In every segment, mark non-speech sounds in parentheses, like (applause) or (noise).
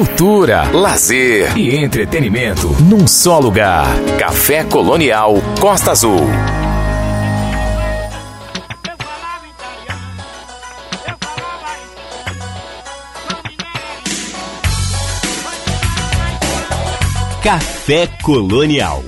cultura, lazer e entretenimento num só lugar. Café Colonial Costa Azul. Café Colonial.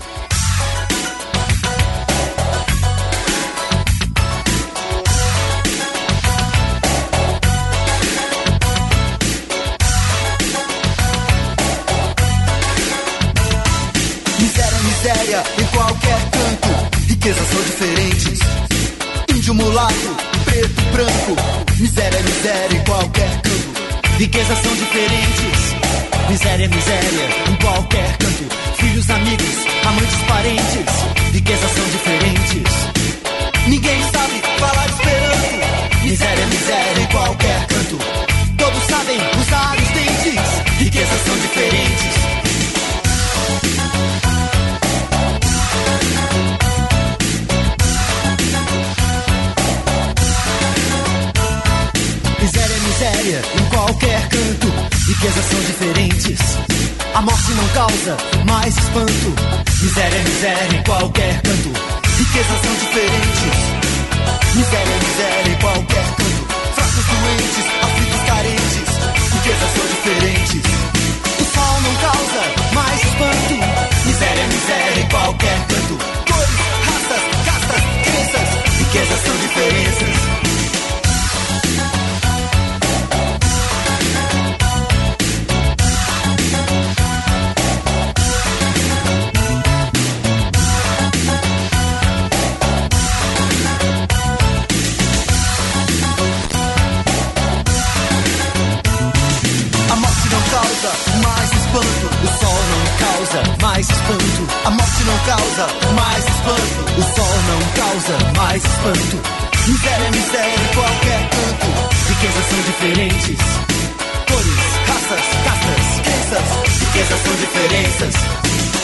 Miséria, miséria em qualquer canto. Riquezas são diferentes. Miséria, miséria em qualquer canto. Filhos, amigos, amantes, parentes. Riquezas são diferentes. Ninguém sabe falar esperanto. Miséria, miséria em qualquer canto. Todos sabem usar os dentes. Riquezas são diferentes. Em qualquer canto. Riquezas são diferentes. A morte não causa mais espanto. Miséria, miséria em qualquer canto. Riquezas são diferentes. Miséria, miséria em qualquer canto. Fracos, doentes, aflitos, carentes. Riquezas são diferentes. O sol não causa mais espanto. Miséria, miséria em qualquer canto. Causa mais espanto. O sol não causa mais espanto. Miséria, miséria em qualquer canto. Riquezas são diferentes. Cores, raças, castas, crenças. Riquezas são diferenças.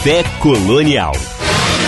Café Colonial.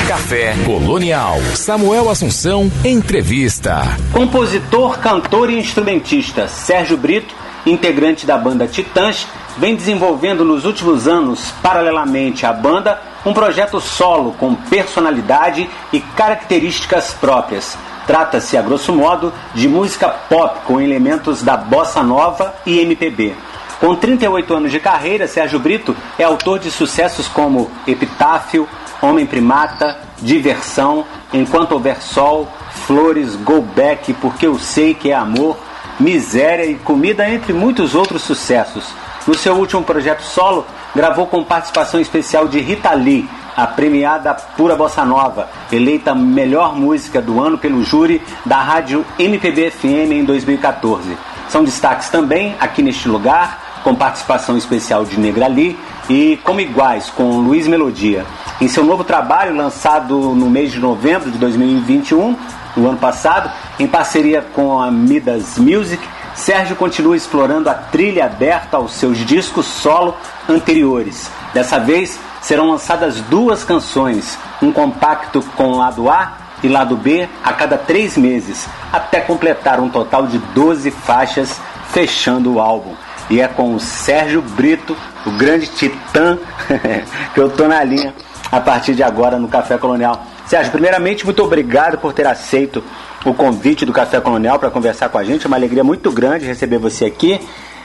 Café Colonial. Samuel Assunção, entrevista. Compositor, cantor e instrumentista Sérgio Brito, integrante da banda Titãs, vem desenvolvendo nos últimos anos, paralelamente à banda, um projeto solo com personalidade e características próprias. Trata-se, a grosso modo, de música pop com elementos da bossa nova e MPB. Com 38 anos de carreira, Sérgio Brito é autor de sucessos como Epitáfio, Homem Primata, Diversão, Enquanto Houver Sol, Flores, Go Back, Porque Eu Sei Que É Amor, Miséria e Comida, entre muitos outros sucessos. No seu último projeto solo, gravou com participação especial de Rita Lee, a premiada Pura Bossa Nova, eleita melhor música do ano pelo júri da rádio MPB FM em 2014. São destaques também aqui neste lugar, com participação especial de Negra Lee e Como Iguais, com Luiz Melodia. Em seu novo trabalho, lançado no mês de novembro de 2021, no ano passado, em parceria com a Midas Music, Sérgio continua explorando a trilha aberta aos seus discos solo anteriores. Dessa vez, serão lançadas duas canções, um compacto com lado A e lado B a cada três meses, até completar um total de 12 faixas, fechando o álbum. E é com o Sérgio Brito, o grande titã, (laughs) que eu tô na linha a partir de agora no Café Colonial. Sérgio, primeiramente, muito obrigado por ter aceito o convite do Café Colonial para conversar com a gente. É uma alegria muito grande receber você aqui.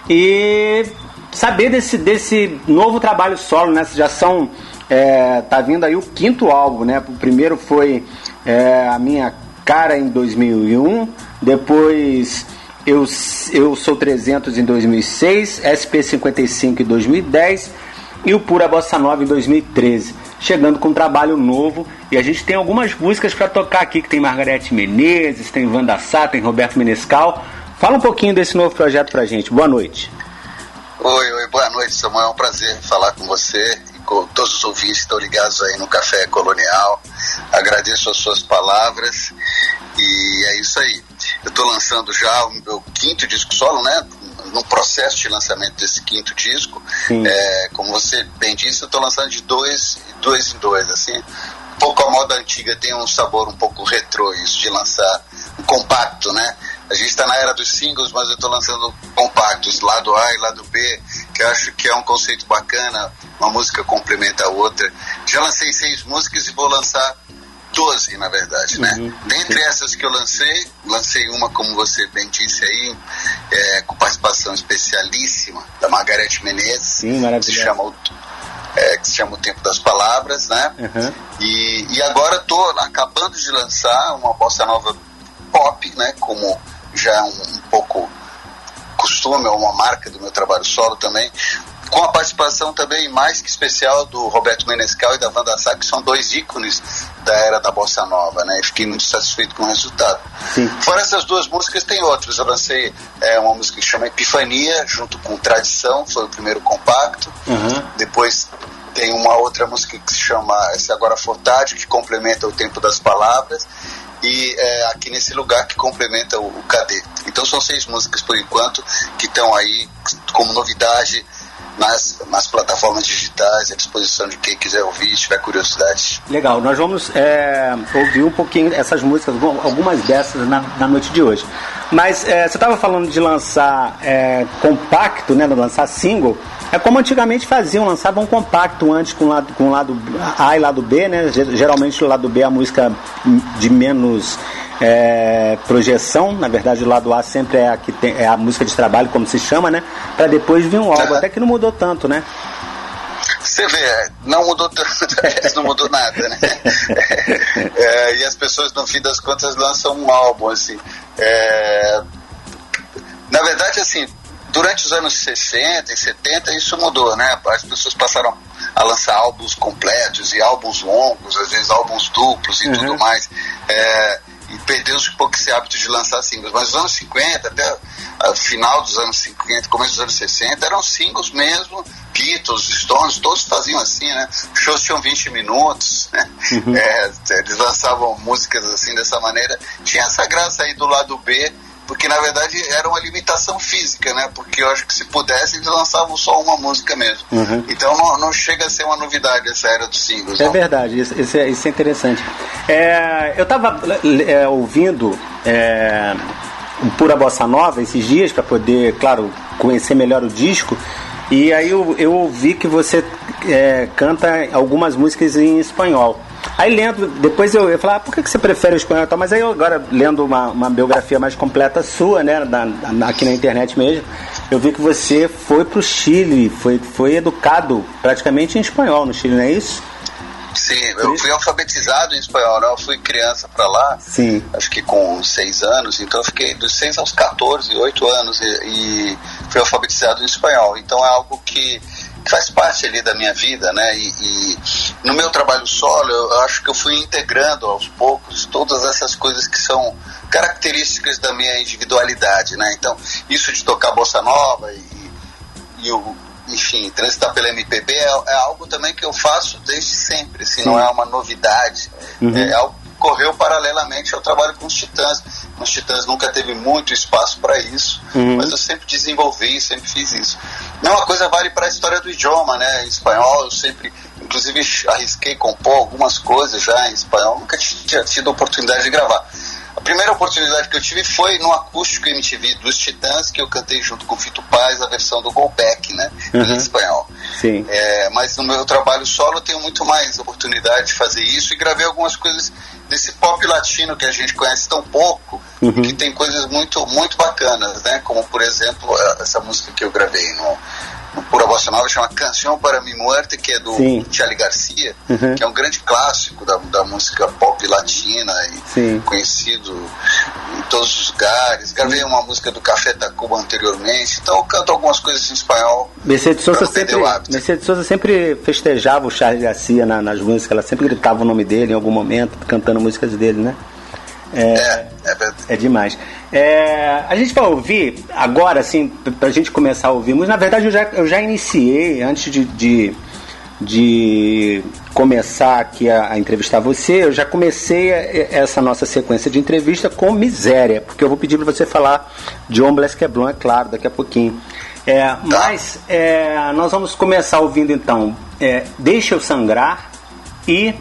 E saber desse, desse novo trabalho solo, né? Já são. É, tá vindo aí o quinto álbum, né? O primeiro foi é, A Minha Cara em 2001, depois eu, eu Sou 300 em 2006, SP55 em 2010 e o Pura Bossa Nova em 2013. Chegando com um trabalho novo e a gente tem algumas músicas para tocar aqui, que tem Margarete Menezes, tem Wanda Sá, tem Roberto Menescal. Fala um pouquinho desse novo projeto pra gente. Boa noite. Oi, oi, boa noite, Samuel. É um prazer falar com você e com todos os ouvintes que estão ligados aí no Café Colonial. Agradeço as suas palavras e é isso aí. Eu estou lançando já o meu quinto disco solo, né? No processo de lançamento desse quinto disco. É, como você bem disse, eu estou lançando de dois, dois em dois, assim. Um pouco a moda antiga tem um sabor um pouco retrô isso, de lançar um compacto, né? A gente está na era dos singles, mas eu estou lançando compactos, lado A e lado B, que eu acho que é um conceito bacana, uma música complementa a outra. Já lancei seis músicas e vou lançar 12, na verdade, né? Uhum. Dentre essas que eu lancei, lancei uma, como você bem disse aí, é, com participação especialíssima da Margarete Menezes, Sim, que se chama o, é, que se chama O Tempo das Palavras, né? Uhum. E, e agora estou acabando de lançar uma bossa nova pop, né? Como já é um, um pouco costume, é uma marca do meu trabalho solo também, com a participação também mais que especial do Roberto Menescal e da Wanda Sá, que são dois ícones da era da bossa nova, né? E fiquei muito satisfeito com o resultado. Sim. Fora essas duas músicas, tem outras. Eu lancei é, uma música que chama Epifania, junto com Tradição, foi o primeiro compacto. Uhum. Depois tem uma outra música que se chama Esse Agora For Tarde, que complementa o tempo das palavras. E é, aqui nesse lugar que complementa o, o Cadê. Então são seis músicas por enquanto que estão aí como novidade nas, nas plataformas digitais, à disposição de quem quiser ouvir, tiver curiosidade. Legal, nós vamos é, ouvir um pouquinho essas músicas, algumas dessas na, na noite de hoje. Mas é, você estava falando de lançar é, compacto, né, lançar single. É como antigamente faziam, lançavam um compacto antes com lado, com lado A e lado B, né? Geralmente o lado B é a música de menos é, projeção, na verdade o lado A sempre é a, que tem, é a música de trabalho, como se chama, né? Para depois vir um álbum, até que não mudou tanto, né? Você vê, não mudou tanto, (laughs) não mudou nada, né? É, e as pessoas, no fim das contas, lançam um álbum, assim. É, na verdade, assim, durante os anos 60 e 70 isso mudou, né? As pessoas passaram a lançar álbuns completos e álbuns longos, às vezes álbuns duplos e uhum. tudo mais. É, e perdeu-se um pouco esse hábito de lançar singles. Mas nos anos 50, até o final dos anos 50, começo dos anos 60, eram singles mesmo. Beatles, Stones, todos faziam assim, né? Os shows tinham 20 minutos, né? Uhum. É, eles lançavam músicas assim dessa maneira. Tinha essa graça aí do lado B porque na verdade era uma limitação física, né? Porque eu acho que se pudesse eles lançavam só uma música mesmo. Uhum. Então não, não, chega a ser uma novidade essa era dos singles. É não. verdade, isso, isso, é, isso é interessante. É, eu estava é, ouvindo é, Pura Bossa Nova esses dias para poder, claro, conhecer melhor o disco. E aí eu, eu ouvi que você é, canta algumas músicas em espanhol. Aí lendo, depois eu, eu falei, ah, por que, que você prefere o espanhol? Mas aí eu agora, lendo uma, uma biografia mais completa sua, né, da, da, aqui na internet mesmo, eu vi que você foi pro Chile, foi, foi educado praticamente em espanhol no Chile, não é isso? Sim, eu fui alfabetizado em espanhol, né? Eu fui criança para lá, Sim. acho que com seis anos, então eu fiquei dos seis aos 14, oito anos e, e fui alfabetizado em espanhol. Então é algo que faz parte ali da minha vida, né? E, e, no meu trabalho solo, eu acho que eu fui integrando aos poucos todas essas coisas que são características da minha individualidade, né? Então, isso de tocar bossa nova e, e o enfim, transitar pela MPB é, é, algo também que eu faço desde sempre, assim, não é uma novidade, uhum. é algo que correu paralelamente ao trabalho com os Titãs. Os Titãs nunca teve muito espaço para isso, uhum. mas eu sempre desenvolvi, sempre fiz isso. Mesma coisa vale para a história do idioma, né? Em espanhol eu sempre, inclusive, arrisquei compor algumas coisas já em espanhol, nunca tinha tido oportunidade de gravar. A primeira oportunidade que eu tive foi no acústico MTV dos Titãs, que eu cantei junto com o Fito Paz a versão do Go Back, né? Uhum. Em espanhol. Sim. É, mas no meu trabalho solo eu tenho muito mais oportunidade de fazer isso e gravei algumas coisas desse pop latino que a gente conhece tão pouco, uhum. que tem coisas muito, muito bacanas, né? Como, por exemplo, essa música que eu gravei no Pura Bossa Nova, chama Canção para Mi Muerte, que é do Sim. Charlie Garcia, uhum. que é um grande clássico da, da música pop latina e Sim. conhecido em todos os lugares. Gravei uma música do Café Tacuba anteriormente, então eu canto algumas coisas em espanhol. Mercedes Souza sempre, Mercedes Souza sempre festejava o Charlie Garcia na, nas músicas, ela sempre gritava o nome dele em algum momento, cantando músicas dele, né? É, é, é, é demais. É, a gente vai ouvir agora, assim, para a gente começar a ouvir, mas na verdade eu já, eu já iniciei, antes de, de, de começar aqui a, a, entrevistar você, eu já comecei essa nossa sequência de entrevista com miséria, porque eu vou pedir para você falar de Homeless Queblon, é claro, daqui a pouquinho. É, tá. mas é, nós vamos começar ouvindo então é, Deixa Eu Sangrar e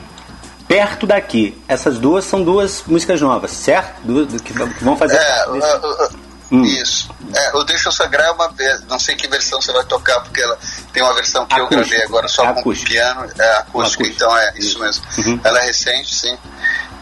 perto daqui. Essas duas são duas músicas novas, certo? Duas, que, vão fazer. É, uh, uh, hum. Isso. É, o Deixa Eu Sangrar é uma vez, não sei que versão você vai tocar, porque ela tem uma versão que acústico. eu gravei agora só com piano, é acústico, acústico. então é isso, isso. mesmo. Uhum. Ela é recente, sim.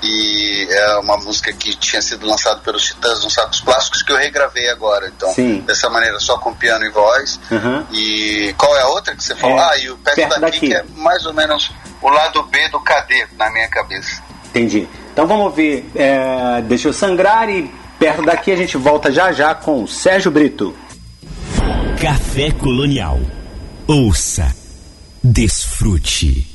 E é uma música que tinha sido lançada pelos Titãs nos Sacos Plásticos que eu regravei agora. Então, sim. dessa maneira, só com piano e voz. Uhum. E qual é a outra que você falou? É, ah, e o Perto, perto daqui, daqui, que é mais ou menos o lado B do KD na minha cabeça. Entendi. Então vamos ouvir é, Deixa eu sangrar e perto daqui a gente volta já já com Sérgio Brito. Café Colonial. Ouça, desfrute.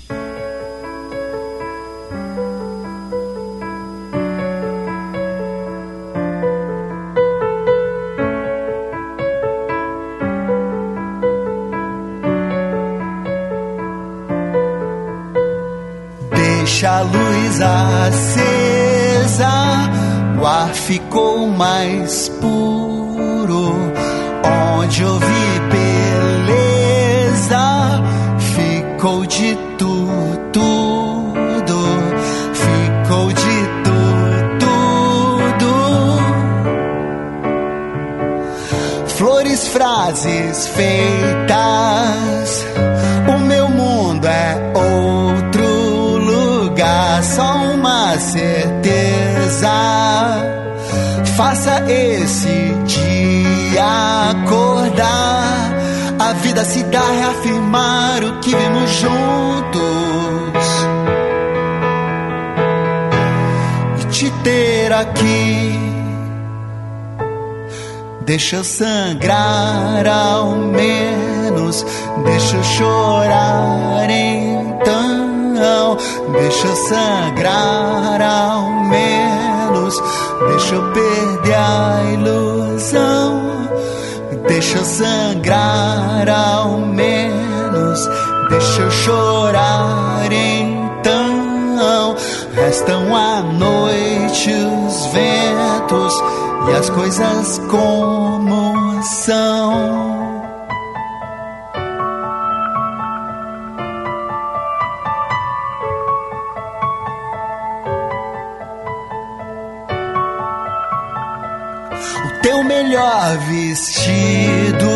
Deixa a luz acesa, o ar ficou mais puro. Onde eu vi beleza, ficou de tudo, ficou de tudo. Flores, frases feitas, certeza. Faça esse dia acordar. A vida se dá reafirmar o que vimos juntos. E te ter aqui. Deixa eu sangrar ao menos, deixa eu chorar então não. Deixa sangrar ao menos. Deixa eu perder a ilusão. Deixa sangrar ao menos. Deixa eu chorar então. Restam a noite os ventos e as coisas como são. Melhor vestido.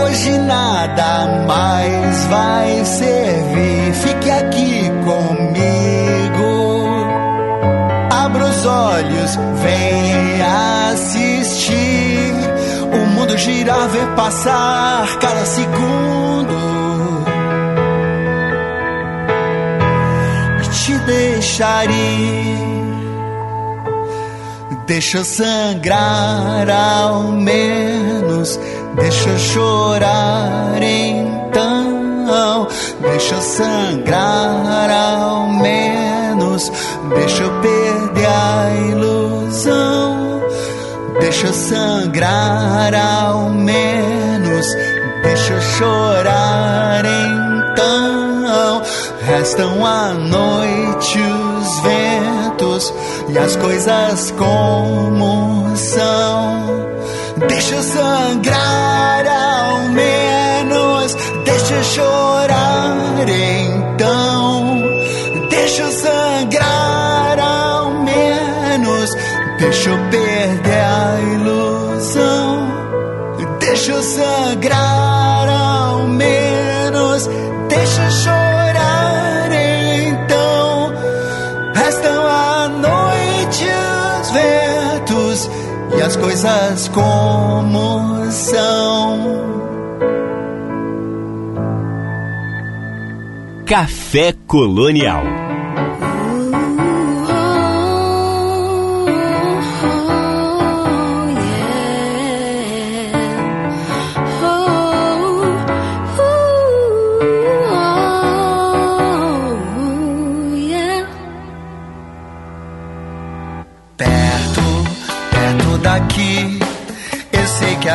Hoje nada mais vai servir. Fique aqui comigo. Abra os olhos, vem assistir. O mundo girar, ver passar cada segundo. te deixar ir. Deixa sangrar ao menos, deixa chorar então. Deixa sangrar ao menos, deixa eu perder a ilusão. Deixa sangrar ao menos, deixa chorar então. Restam a noite os ventos e as coisas como são. Deixa sangrar ao menos, deixa chorar então. Deixa sangrar ao menos, deixa eu e as coisas como são. Café Colonial.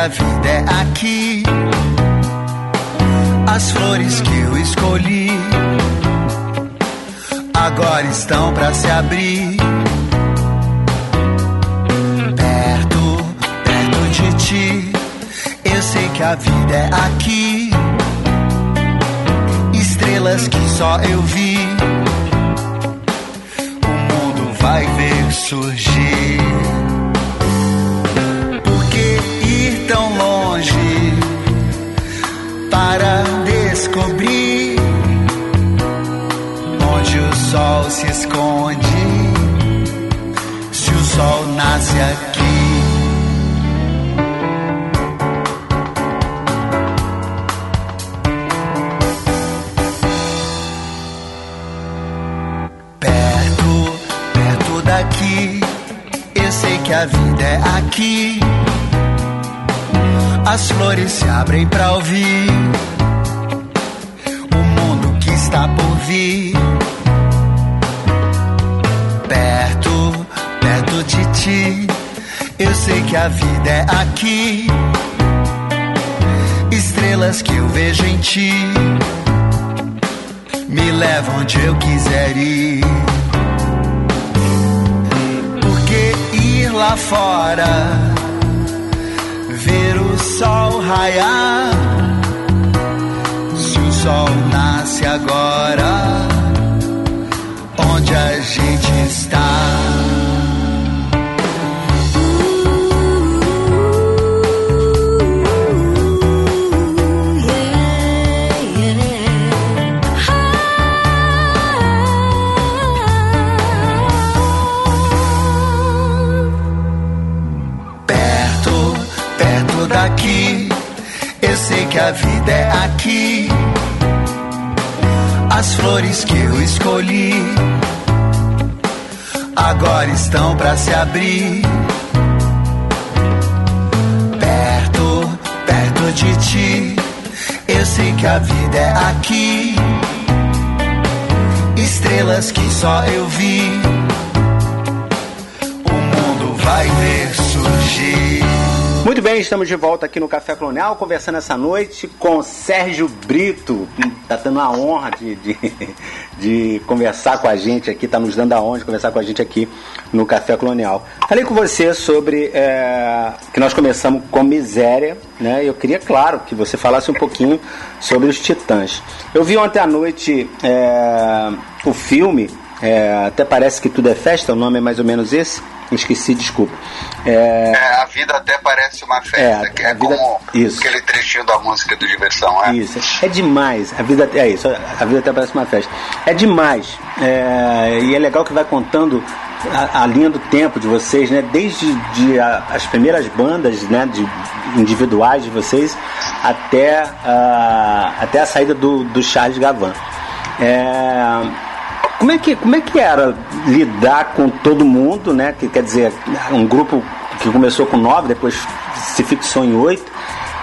A vida é aqui. As flores que eu escolhi agora estão pra se abrir. Perto, perto de ti, eu sei que a vida é aqui. Estrelas que só eu vi o mundo vai ver surgir. Para descobrir onde o sol se esconde? Se o sol nasce aqui. Perto, perto daqui, eu sei que a vida é aqui. As flores se abrem pra ouvir está por vir. Perto, perto de ti, eu sei que a vida é aqui. Estrelas que eu vejo em ti me levam onde eu quiser ir. Porque ir lá fora, ver o sol raiar. Se o sol nasce agora, onde a gente está? Perto, perto daqui, eu sei que a vida é aqui. As flores que eu escolhi agora estão pra se abrir. Perto, perto de ti, eu sei que a vida é aqui. Estrelas que só eu vi, o mundo vai ver surgir. Muito bem, estamos de volta aqui no Café Colonial, conversando essa noite com Sérgio Brito. Está tendo a honra de, de, (laughs) de conversar com a gente aqui, está nos dando a honra de conversar com a gente aqui no Café Colonial. Falei com você sobre é, que nós começamos com Miséria, né? Eu queria, claro, que você falasse um pouquinho sobre os Titãs. Eu vi ontem à noite é, o filme, é, até parece que tudo é festa, o nome é mais ou menos esse. Esqueci, desculpa. É, É, a vida até parece uma festa, É, que é vida- como isso. aquele trechinho da música do Diversão, é? Isso, é demais. A vida é isso, a vida até parece uma festa. É demais. É, e é legal que vai contando a, a linha do tempo de vocês, né? Desde de, a- as primeiras bandas, né? De, individuais de vocês até, a até a saída do, do Charles Gavan. É, como é que como é que era lidar com todo mundo, né? Que quer dizer um grupo que começou com nove, depois se fixou em oito,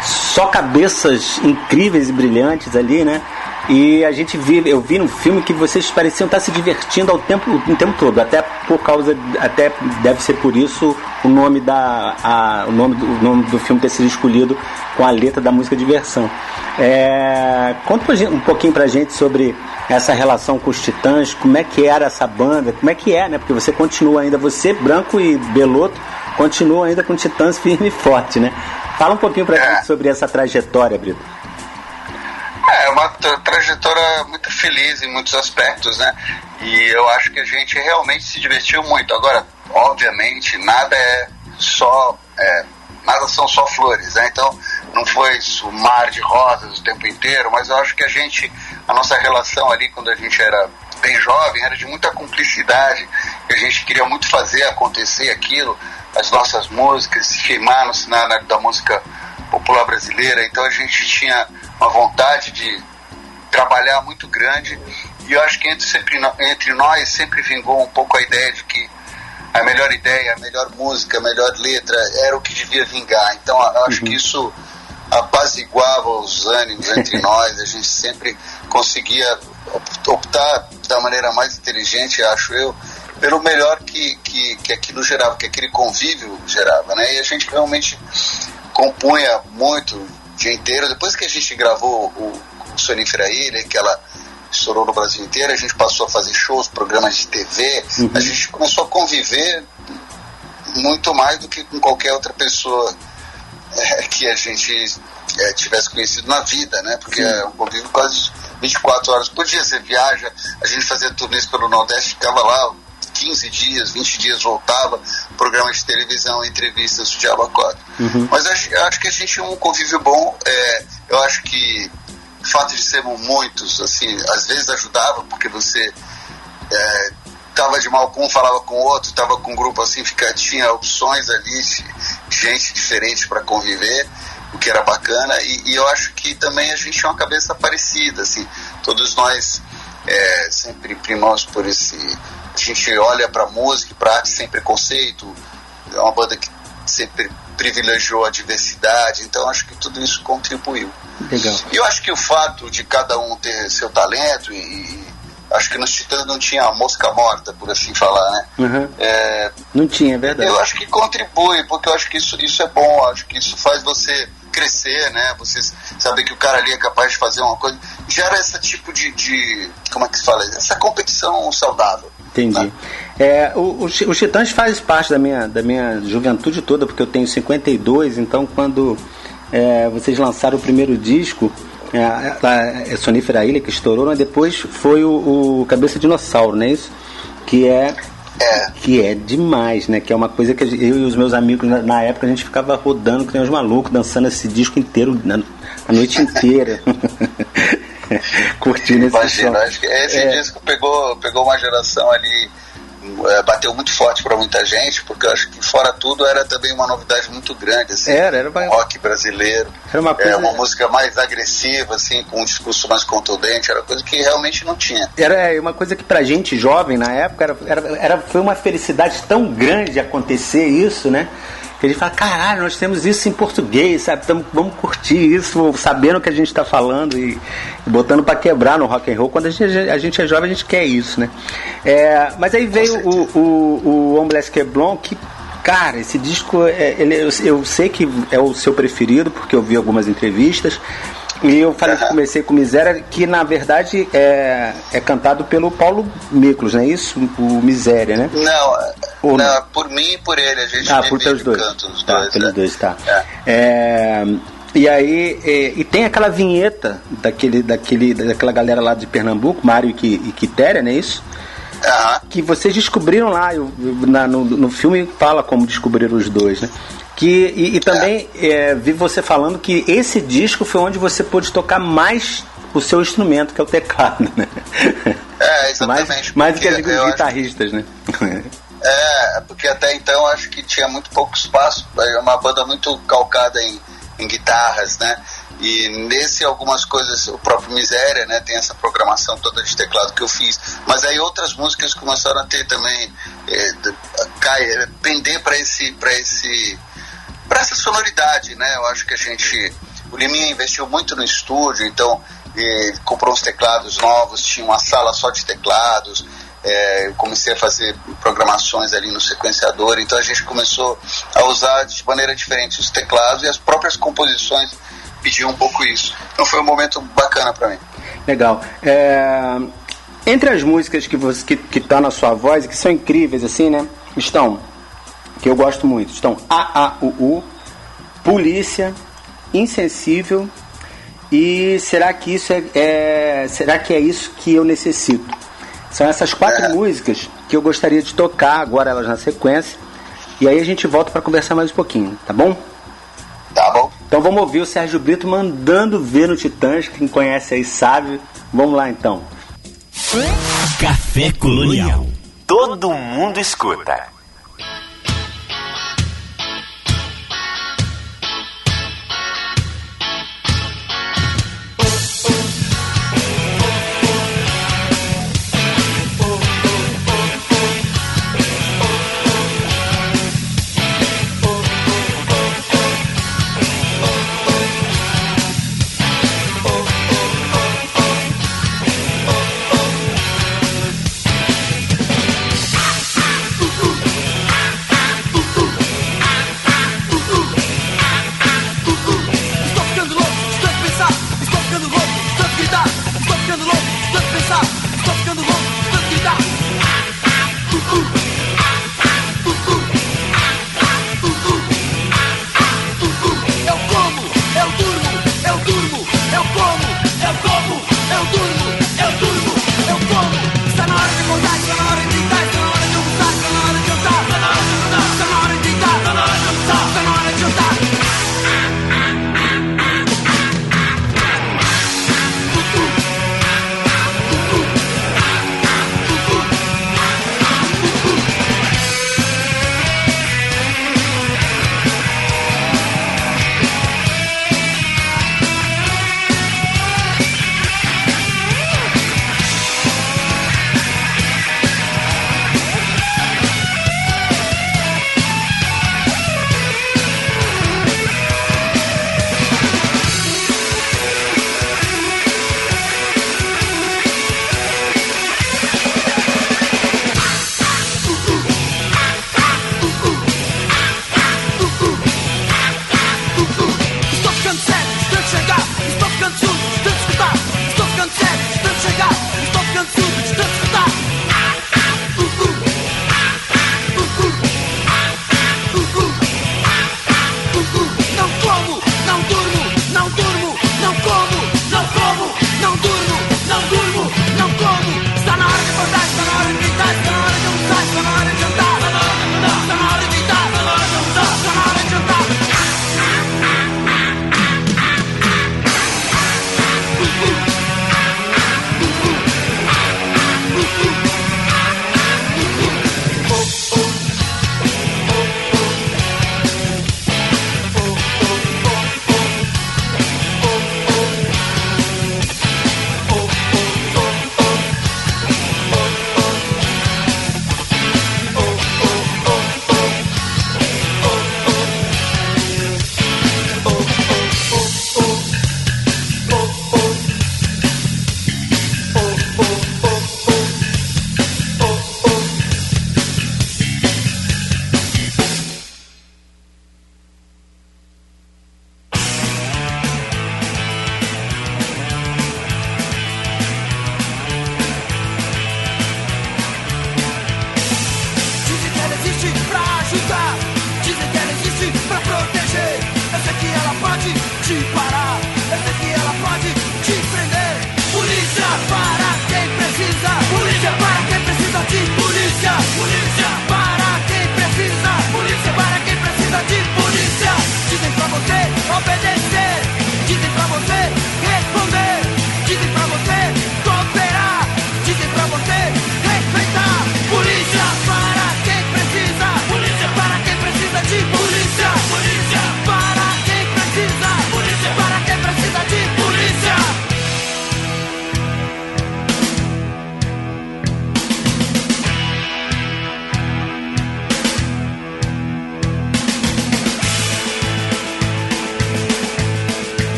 só cabeças incríveis e brilhantes ali, né? E a gente viu, eu vi no filme que vocês pareciam estar se divertindo ao tempo, o tempo todo, até por causa, até deve ser por isso o nome da, a, o nome o nome do filme ter sido escolhido com a letra da música Diversão. É, conta um pouquinho pra gente sobre essa relação com os Titãs, como é que era essa banda, como é que é, né? Porque você continua ainda, você, Branco e Beloto, continua ainda com Titãs firme e forte, né? Fala um pouquinho pra é. gente sobre essa trajetória, Brito. É, uma tra trajetória muito feliz em muitos aspectos, né? E eu acho que a gente realmente se divertiu muito. Agora, obviamente, nada é só. É, nada são só flores, né? Então, não foi o mar de rosas o tempo inteiro, mas eu acho que a gente, a nossa relação ali quando a gente era bem jovem, era de muita cumplicidade, a gente queria muito fazer acontecer aquilo, as nossas músicas, se firmar no cenário da música popular brasileira, então a gente tinha uma vontade de trabalhar muito grande e eu acho que entre, sempre, entre nós sempre vingou um pouco a ideia de que a melhor ideia, a melhor música, a melhor letra era o que devia vingar. Então eu acho uhum. que isso apaziguava os ânimos entre (laughs) nós, a gente sempre conseguia optar da maneira mais inteligente, acho eu, pelo melhor que, que, que aquilo gerava, que aquele convívio gerava, né? E a gente realmente compunha muito o dia inteiro. Depois que a gente gravou o, o Sonífera Ilha, que ela estourou no Brasil inteiro, a gente passou a fazer shows, programas de TV, uhum. a gente começou a conviver muito mais do que com qualquer outra pessoa é, que a gente é, tivesse conhecido na vida, né? Porque é um convívio quase 24 horas por dia. Você viaja, a gente fazia turnês pelo Nordeste, ficava lá 15 dias, 20 dias, voltava, programas de televisão, entrevistas, o Diabo Uhum. Mas acho, acho que a gente tinha um convívio bom. É, eu acho que o fato de sermos muitos, assim, às vezes ajudava, porque você é, de mal com um, falava com o outro, tava com um grupo assim, fica, tinha opções ali, gente diferente para conviver, o que era bacana, e, e, eu acho que também a gente tinha uma cabeça parecida, assim, todos nós é, sempre primamos por esse. A gente olha para música para arte sem preconceito, é uma banda que sempre privilegiou a diversidade, então acho que tudo isso contribuiu. Legal. E eu acho que o fato de cada um ter seu talento e, acho que nos Titãs não tinha a mosca morta, por assim falar, né? Uhum. É, não tinha, é verdade. Eu acho que contribui, porque eu acho que isso, isso é bom, acho que isso faz você crescer, né? Você saber que o cara ali é capaz de fazer uma coisa. Gera esse tipo de, de como é que se fala? Essa competição saudável. Entendi. Né? É, o, os, os Titãs faz parte da minha, da minha juventude toda, porque eu tenho 52, então quando é, vocês lançaram o primeiro disco, é, a, é Sonífera Ilha, que estourou, mas depois foi o, o Cabeça Dinossauro, não é isso? Que é é. Que é demais, né? Que é uma coisa que eu e os meus amigos na, na época a gente ficava rodando que nem os malucos, dançando esse disco inteiro na, a noite inteira. (laughs) Curtindo esse Imagina, som. acho que esse é. disco pegou, pegou uma geração ali é, bateu muito forte para muita gente, porque eu acho que fora tudo era também uma novidade muito grande, assim, era, era uma... rock brasileiro, era uma, coisa... é, uma música mais agressiva, assim, com um discurso mais contundente, era coisa que realmente não tinha. Era é, uma coisa que pra gente jovem na época era, era, era foi uma felicidade tão grande acontecer isso, né? Que a gente fala, caralho, nós temos isso em português, sabe? Tamo, vamos curtir isso, sabendo o que a gente está falando e, e botando para quebrar no rock and roll. Quando a gente, a gente é jovem, a gente quer isso, né? É, mas aí veio o, o, o Homeless Queblon, que Cara, esse disco, é, ele, eu, eu, sei que é o seu preferido, porque eu vi algumas entrevistas. E eu falei que comecei com Miséria, que na verdade é, é cantado pelo Paulo Miklos, não é isso? O Miséria, né? Não, Ou não, não, por mim e por ele, a gente ah, por teus dois. canto os tá, dois. Pelos né? dois, tá. É. É, e aí, e, e, tem aquela vinheta daquele, daquele, daquela galera lá de Pernambuco, Mário e, e Quitéria, não é isso? Uhum. Que vocês descobriram lá, eu, na, no, no filme fala como descobriram os dois, né? Que, e, e também é, vi você falando que esse disco foi onde você pôde tocar mais o seu instrumento, que é o teclado, né? É, exatamente. (laughs) mais, mais do que os guitarristas, né? É, porque até então acho que tinha muito pouco espaço, é uma banda muito calcada em, em guitarras, né? E nesse algumas coisas, o próprio Miséria, né, tem essa programação toda de teclado que eu fiz. Mas aí outras músicas começaram a ter também é, pender para esse para esse para essa sonoridade, né? Eu acho que a gente o Liminha investiu muito no estúdio, então ele comprou uns teclados novos, tinha uma sala só de teclados. É, eu comecei a fazer programações ali no sequenciador, então a gente começou a usar de maneira diferente os teclados e as próprias composições pediam um pouco isso. Então foi um momento bacana para mim. Legal. É, entre as músicas que você que, que tá na sua voz que são incríveis assim, né? Estão que eu gosto muito. Estão A A U U, Polícia, Insensível e será que isso é, é será que é isso que eu necessito? São essas quatro é. músicas que eu gostaria de tocar agora elas na sequência. E aí a gente volta para conversar mais um pouquinho, tá bom? Tá bom. Então vamos ouvir o Sérgio Brito mandando ver no Titãs, quem conhece aí sabe. Vamos lá então. Café Colonial. Todo mundo escuta.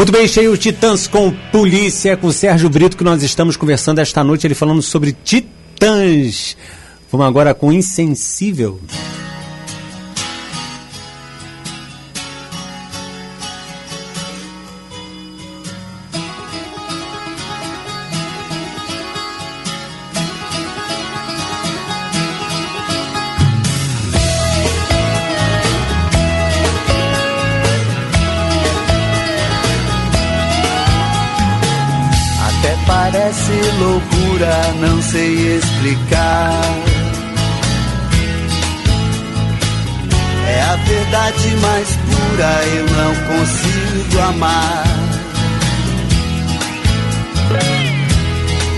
Muito bem, cheio Titãs com Polícia, é com Sérgio Brito, que nós estamos conversando esta noite, ele falando sobre Titãs. Vamos agora com Insensível. sei explicar. É a verdade mais pura, eu não consigo amar.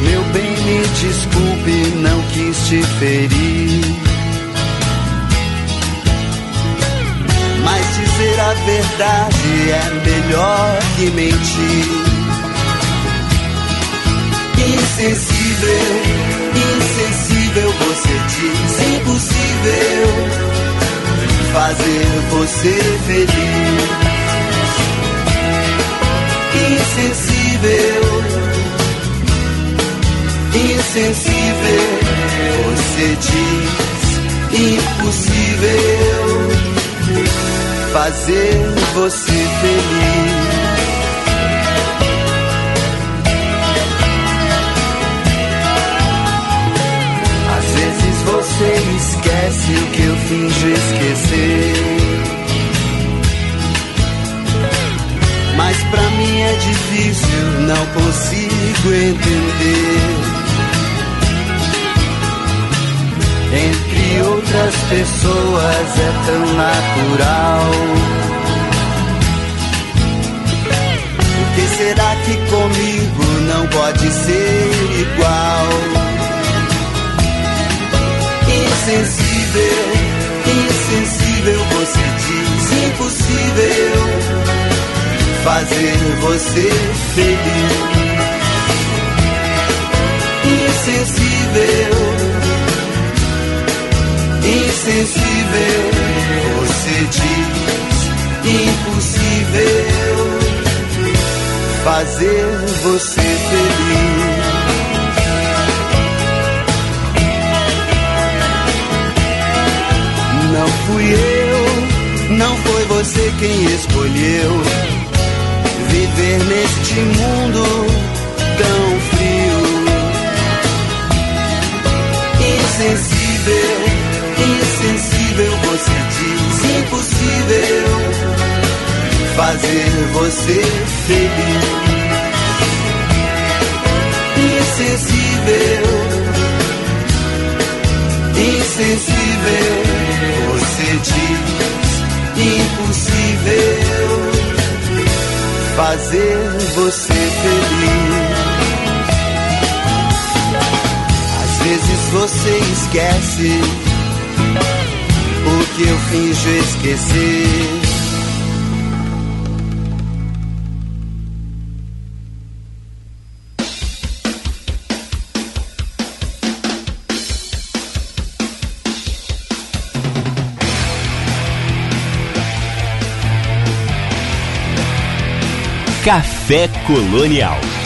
Meu bem, me desculpe, não quis te ferir. Mas dizer a verdade é melhor que mentir. Insensível, insensível, você diz impossível fazer você feliz. Insensível, insensível, você diz impossível fazer você Café Colonial.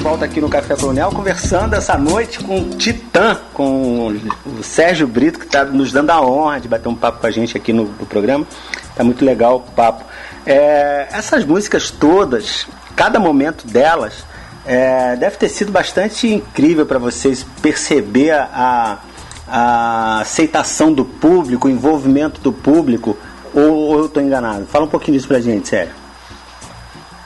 Volta aqui no Café Colonial conversando essa noite com o Titã, com o Sérgio Brito, que está nos dando a honra de bater um papo com a gente aqui no, no programa. Tá muito legal o papo. É, essas músicas todas, cada momento delas, é, deve ter sido bastante incrível para vocês perceber a, a aceitação do público, o envolvimento do público, ou, ou eu estou enganado? Fala um pouquinho disso pra gente, sério.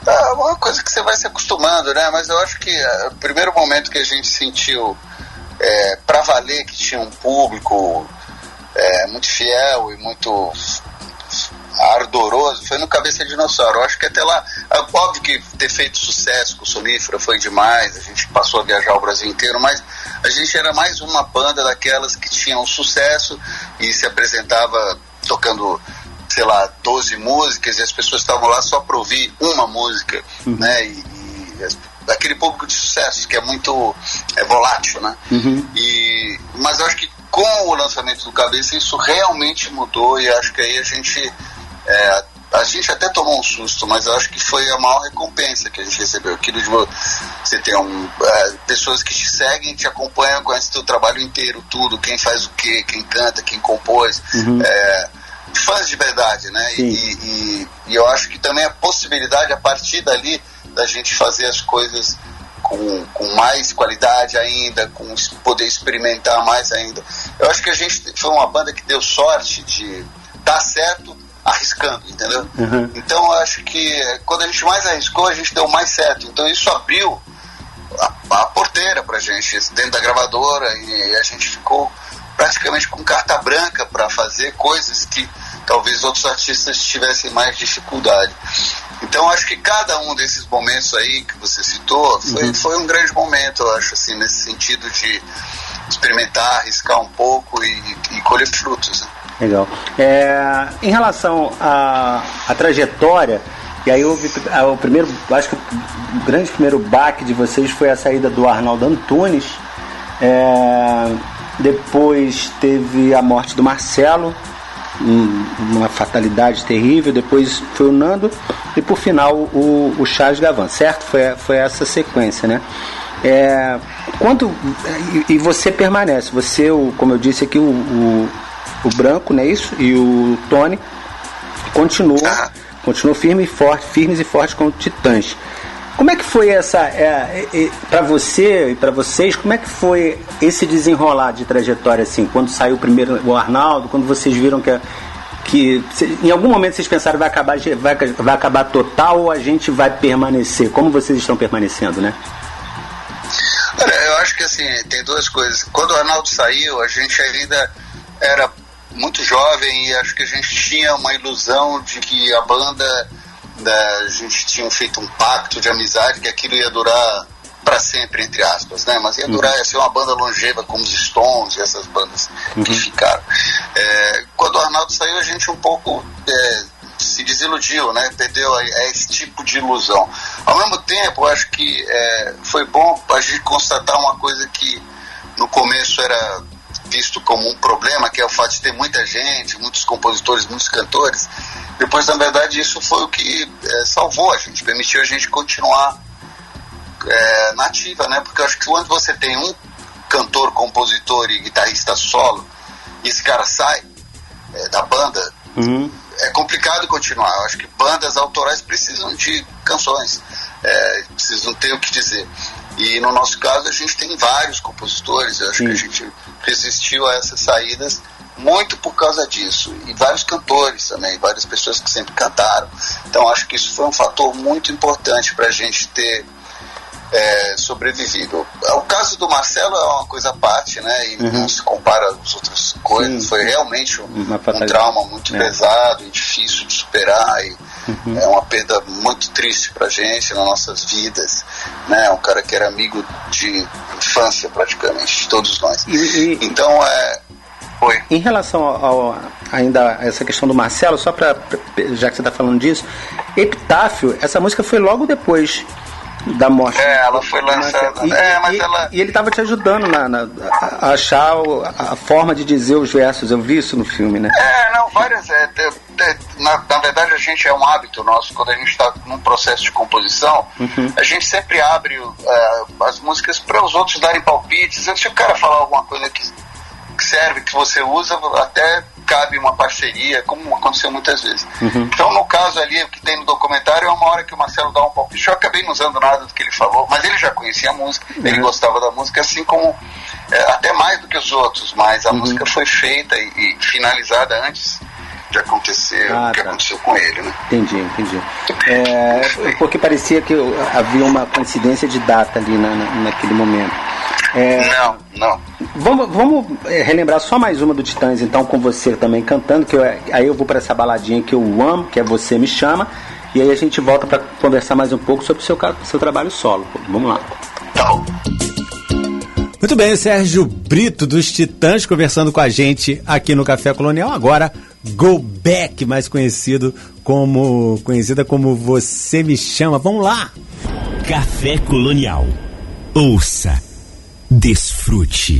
É uma coisa que você vai se acostumando, né? Mas eu acho que é, o primeiro momento que a gente sentiu é, para valer que tinha um público é, muito fiel e muito ardoroso foi no Cabeça de Dinossauro. Eu acho que até lá, é óbvio que ter feito sucesso com o Sonífera foi demais, a gente passou a viajar o Brasil inteiro, mas a gente era mais uma banda daquelas que tinham sucesso e se apresentava tocando sei lá, 12 músicas e as pessoas estavam lá só para ouvir uma música, uhum. né? E, e, aquele público de sucesso que é muito é volátil, né? Uhum. E, mas acho que com o lançamento do Cabeça isso realmente mudou e acho que aí a gente é, a gente até tomou um susto, mas acho que foi a maior recompensa que a gente recebeu. Aquilo de você ter um, é, pessoas que te seguem, te acompanham, conhecem o teu trabalho inteiro, tudo, quem faz o quê, quem canta, quem compôs. Uhum. É, fãs de verdade, né? E, e, e, eu acho que também a possibilidade, a partir dali, da gente fazer as coisas com, com mais qualidade ainda, com poder experimentar mais ainda. Eu acho que a gente foi uma banda que deu sorte de dar certo arriscando, entendeu? Uhum. Então eu acho que quando a gente mais arriscou, a gente deu mais certo. Então isso abriu a, a porteira pra gente dentro da gravadora e a gente ficou praticamente com carta branca para fazer coisas que talvez outros artistas tivessem mais dificuldade. Então acho que cada um desses momentos aí que você citou foi, uhum. foi um grande momento, eu acho, assim, nesse sentido de experimentar, arriscar um pouco e, e colher frutos. Né? Legal. É, em relação à, à trajetória, e aí houve o primeiro, acho que o grande primeiro baque de vocês foi a saída do Arnaldo Antunes. É, depois teve a morte do Marcelo, uma fatalidade terrível. Depois foi o Nando e por final o, o Charles Gavan, certo? Foi, foi essa sequência, né? É, quanto e, e, você permanece, você, o, como eu disse aqui, o, o, o Branco, não é isso? E o Tony continuou, continuou firme e forte, firmes e fortes com o Titãs. Como é que foi essa, é, é, para você e para vocês, como é que foi esse desenrolar de trajetória assim, quando saiu primeiro o Arnaldo, quando vocês viram que, que em algum momento vocês pensaram vai acabar, vai, vai acabar total ou a gente vai permanecer? Como vocês estão permanecendo, né? Olha, eu acho que assim, tem duas coisas. Quando o Arnaldo saiu, a gente ainda era muito jovem e acho que a gente tinha uma ilusão de que a banda né, a gente tinha feito um pacto de amizade que aquilo ia durar para sempre, entre aspas, né? Mas ia durar, ia ser uma banda longeva como os Stones e essas bandas uhum. que ficaram. É, quando o Arnaldo saiu, a gente um pouco é, se desiludiu, né? Perdeu esse tipo de ilusão. Ao mesmo tempo, acho que é, foi bom a gente constatar uma coisa que no começo era visto como um problema, que é o fato de ter muita gente, muitos compositores, muitos cantores, depois, na verdade, isso foi o que é, salvou a gente, permitiu a gente continuar é, nativa, né? Porque eu acho que quando você tem um cantor, compositor e guitarrista solo, e esse cara sai é, da banda, uhum. é complicado continuar. Eu acho que bandas autorais precisam de canções, é, precisam ter o que dizer. E no nosso caso, a gente tem vários compositores, eu acho Sim. que a gente resistiu a essas saídas muito por causa disso. E vários cantores também, várias pessoas que sempre cantaram. Então acho que isso foi um fator muito importante para a gente ter é, sobrevivido. O caso do Marcelo é uma coisa à parte, né? E uhum. não se compara às outras coisas. Sim. Foi realmente um, um trauma muito é. pesado e difícil de superar. E uhum. (laughs) é uma perda muito triste pra gente nas nossas vidas. Né? Um cara que era amigo de infância praticamente, de todos nós. E, e... Então é foi. Em relação ao, ao, ainda a essa questão do Marcelo, só para já que você está falando disso, Epitáfio, essa música foi logo depois da morte. É, ela foi lançada. E, é, mas e, ela... e ele estava te ajudando na, na, a achar a, a, forma de dizer os versos. Eu vi isso no filme, né? É, não, várias. É, na, na, verdade, a gente é um hábito nosso, quando a gente está num processo de composição, uhum. a gente sempre abre uh, as músicas para os outros darem palpites. Se o cara falar alguma coisa que serve, que você usa, até cabe uma parceria, como aconteceu muitas vezes. Uhum. Então, no caso ali, o que tem no documentário é uma hora que o Marcelo dá um palpite. Eu acabei não usando nada do que ele falou, mas ele já conhecia a música, uhum. ele gostava da música, assim como é, até mais do que os outros, mas a uhum. música foi feita e, e, finalizada antes de acontecer ah, o que tá. aconteceu com ele, né? Entendi, entendi. É, porque parecia que havia uma coincidência de data ali na, na naquele momento. É, não, não. Vamos, vamos é, relembrar só mais uma do Titãs, então, com você também cantando, que eu, aí eu vou para essa baladinha que eu amo, que é Você Me Chama, e aí a gente volta para conversar mais um pouco sobre o seu, seu trabalho solo. Vamos lá. Muito bem, o Sérgio Brito dos Titãs conversando com a gente aqui no Café Colonial. Agora, Go Back, mais conhecido como conhecida como Você Me Chama. Vamos lá. Café Colonial. Ouça Desfrute.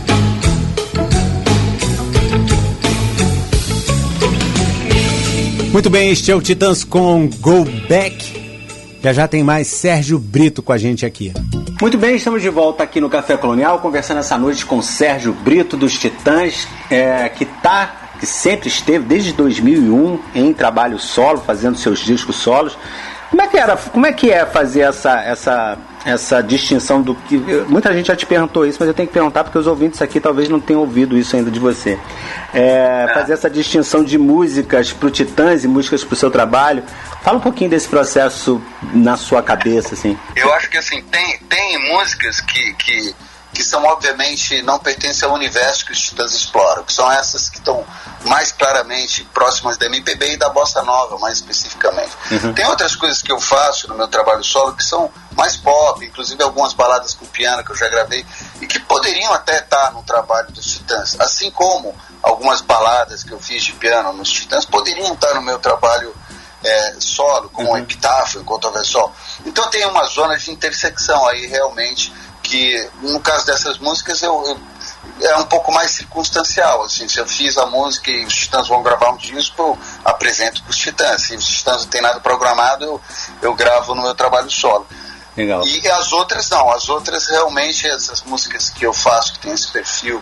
Muito bem, este é o Titãs com Go Back. Já já tem mais Sérgio Brito com a gente aqui. Muito bem, estamos de volta aqui no Café Colonial, conversando essa noite com Sérgio Brito dos Titãs, é, que está que sempre esteve desde 2001 em trabalho solo, fazendo seus discos solos. Como é que era? Como é que é fazer essa essa essa distinção do que muita gente já te perguntou isso, mas eu tenho que perguntar porque os ouvintes aqui talvez não tenham ouvido isso ainda de você. É, fazer essa distinção de músicas para o Titãs e músicas para o seu trabalho. Fala um pouquinho desse processo na sua cabeça, assim. Eu acho que assim tem tem músicas que, que que são obviamente não pertencem ao universo que os Titãs exploram, que são essas que estão mais claramente próximas da MPB e da bossa nova, mais especificamente. Uhum. Tem outras coisas que eu faço no meu trabalho solo que são mais pop, inclusive algumas baladas com piano que eu já gravei e que poderiam até estar no trabalho dos Titãs, assim como algumas baladas que eu fiz de piano nos Titãs poderiam estar no meu trabalho é, solo, como uhum. o Epitáfio, o Sol. Então tem uma zona de intersecção aí realmente que no caso dessas músicas eu, eu, é um pouco mais circunstancial, assim, se eu fiz a música e os Titãs vão gravar um disco, eu apresento para os Titãs, se os Titãs não tem nada programado, eu, eu gravo no meu trabalho solo. Legal. E as outras não, as outras realmente, essas músicas que eu faço, que tem esse perfil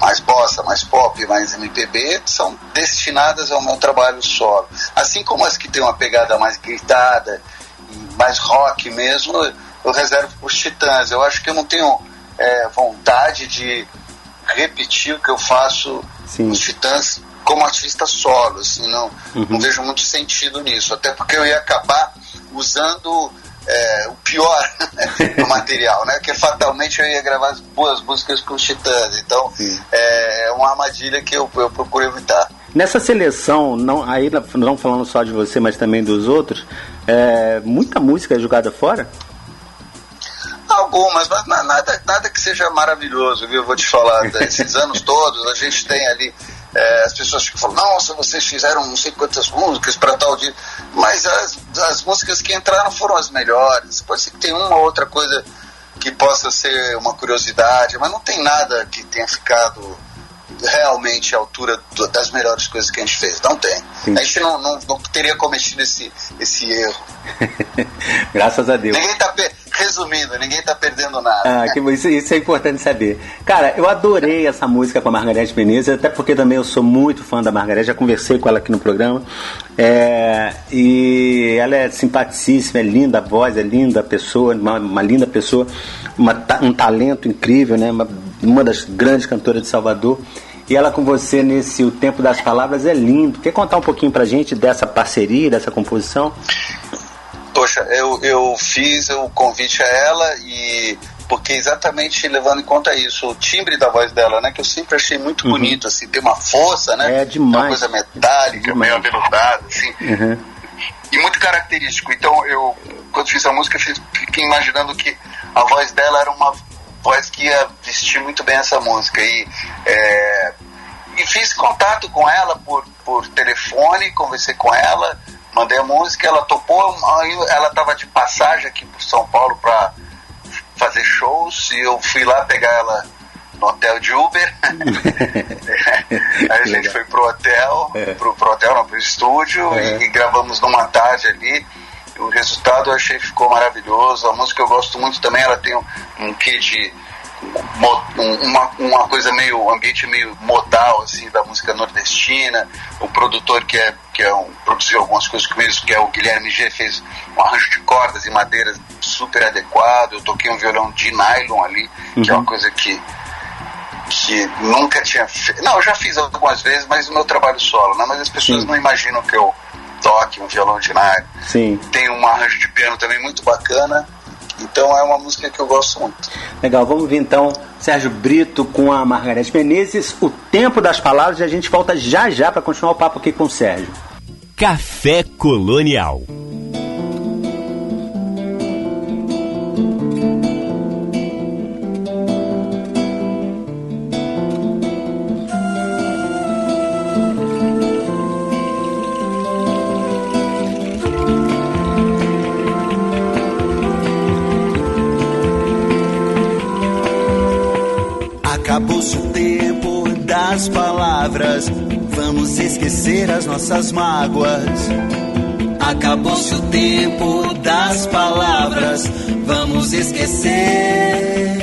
mais bossa, mais pop, mais MPB, são destinadas ao meu trabalho solo. Assim como as que tem uma pegada mais gritada, mais rock mesmo, eu reservo para os Titãs. Eu acho que eu não tenho é, vontade de repetir o que eu faço Sim. nos Titãs como artista solo. Assim, não, uhum. não vejo muito sentido nisso. Até porque eu ia acabar usando é, o pior (laughs) do material, né? Que fatalmente eu ia gravar as boas músicas com os Titãs. Então é, é uma armadilha que eu, eu procuro evitar. Nessa seleção, não, aí não falando só de você, mas também dos outros, é, muita música é jogada fora? Algumas, mas nada, nada que seja maravilhoso, viu? Vou te falar, desses (laughs) anos todos, a gente tem ali é, as pessoas ficam falando, nossa, vocês fizeram não sei quantas músicas para tal dia. Mas as, as músicas que entraram foram as melhores. Pode ser que tem uma ou outra coisa que possa ser uma curiosidade, mas não tem nada que tenha ficado realmente à altura do, das melhores coisas que a gente fez. Não tem. Sim. A gente não, não, não, teria cometido esse, esse erro. (laughs) Graças a Deus. Ninguém tá resumindo, ninguém está perdendo nada. Ah, que, isso, isso, é importante saber. Cara, eu adorei essa música com a Margarete Menezes, até porque também eu sou muito fã da Margarete, já conversei com ela aqui no programa. É, e ela é simpaticíssima, é linda a voz, é linda a pessoa, uma, uma linda pessoa, uma, um talento incrível, né? Uma, uma das grandes cantoras de Salvador. E ela com você nesse O Tempo das Palavras é lindo. Quer contar um pouquinho pra gente dessa parceria, dessa composição? Poxa, eu, eu fiz o convite a ela e porque exatamente levando em conta isso, o timbre da voz dela, né, que eu sempre achei muito uhum. bonito, assim, tem uma força, né? É demais. Uma coisa metálica, demais. meio aveludada, assim. Uhum. E muito característico. Então, eu, quando fiz a música, fiquei imaginando que a voz dela era uma voz que ia vestir muito bem essa música. E, é, e fiz contato com ela por, por telefone, conversei com ela, mandei a música, ela topou, ela estava de passagem aqui para São Paulo para fazer shows e eu fui lá pegar ela no hotel de Uber. (laughs) Aí a gente foi pro hotel, é. pro, pro hotel, não, pro estúdio é. e, e, gravamos numa tarde ali. O resultado eu achei que ficou maravilhoso. A música eu gosto muito também, ela tem um, um quê de uma, uma coisa meio ambiente meio modal assim da música nordestina o produtor que é que é um produziu algumas coisas comigo que é o Guilherme G fez um arranjo de cordas e madeiras super adequado eu toquei um violão de nylon ali uhum. que é uma uhum. coisa que que nunca tinha feito não eu já fiz algumas vezes mas no meu trabalho solo né mas as pessoas Sim. não imaginam que eu toque um violão de nylon Sim. tem um arranjo de piano também muito bacana então é uma música que eu gosto muito. Legal, vamos ver então Sérgio Brito com a Margareth Menezes, O Tempo das Palavras, e a gente volta já já para continuar o papo aqui com o Sérgio. Café Colonial. As nossas mágoas. Acabou-se o tempo das palavras, vamos esquecer.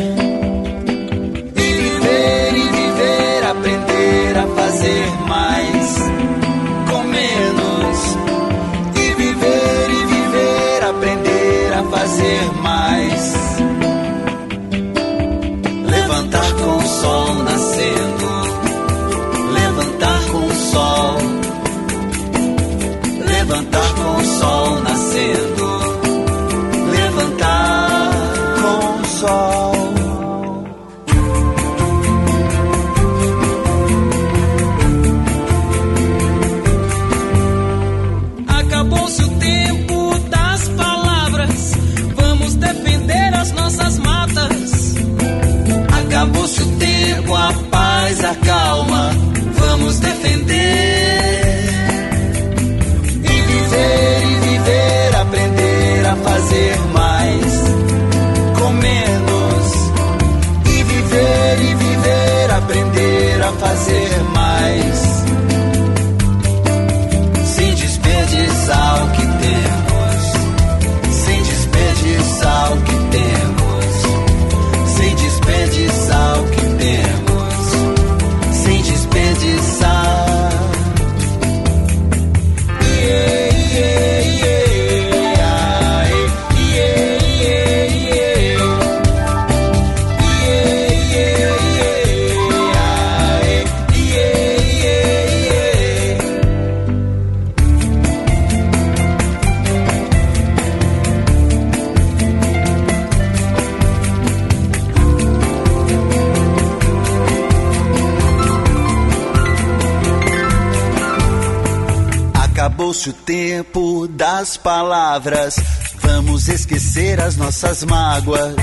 defender. Das palavras. Vamos esquecer as nossas mágoas.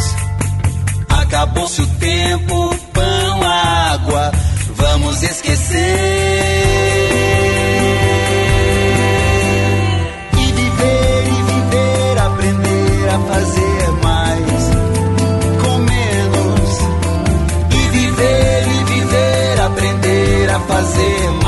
Acabou-se o tempo, pão, água. Vamos esquecer. E viver, e viver, aprender a fazer mais com menos. E viver, e viver, aprender a fazer mais.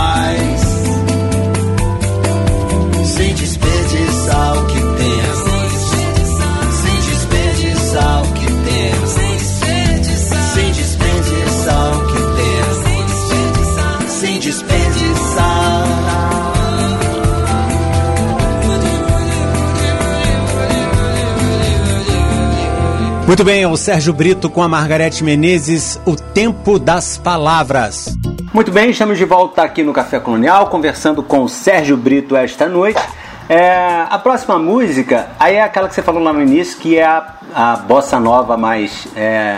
Muito bem, é o Sérgio Brito com a Margarete Menezes, O Tempo das Palavras. Muito bem, estamos de volta aqui no Café Colonial, conversando com o Sérgio Brito esta noite. É, a próxima música, aí é aquela que você falou lá no início, que é a, a bossa nova mais é,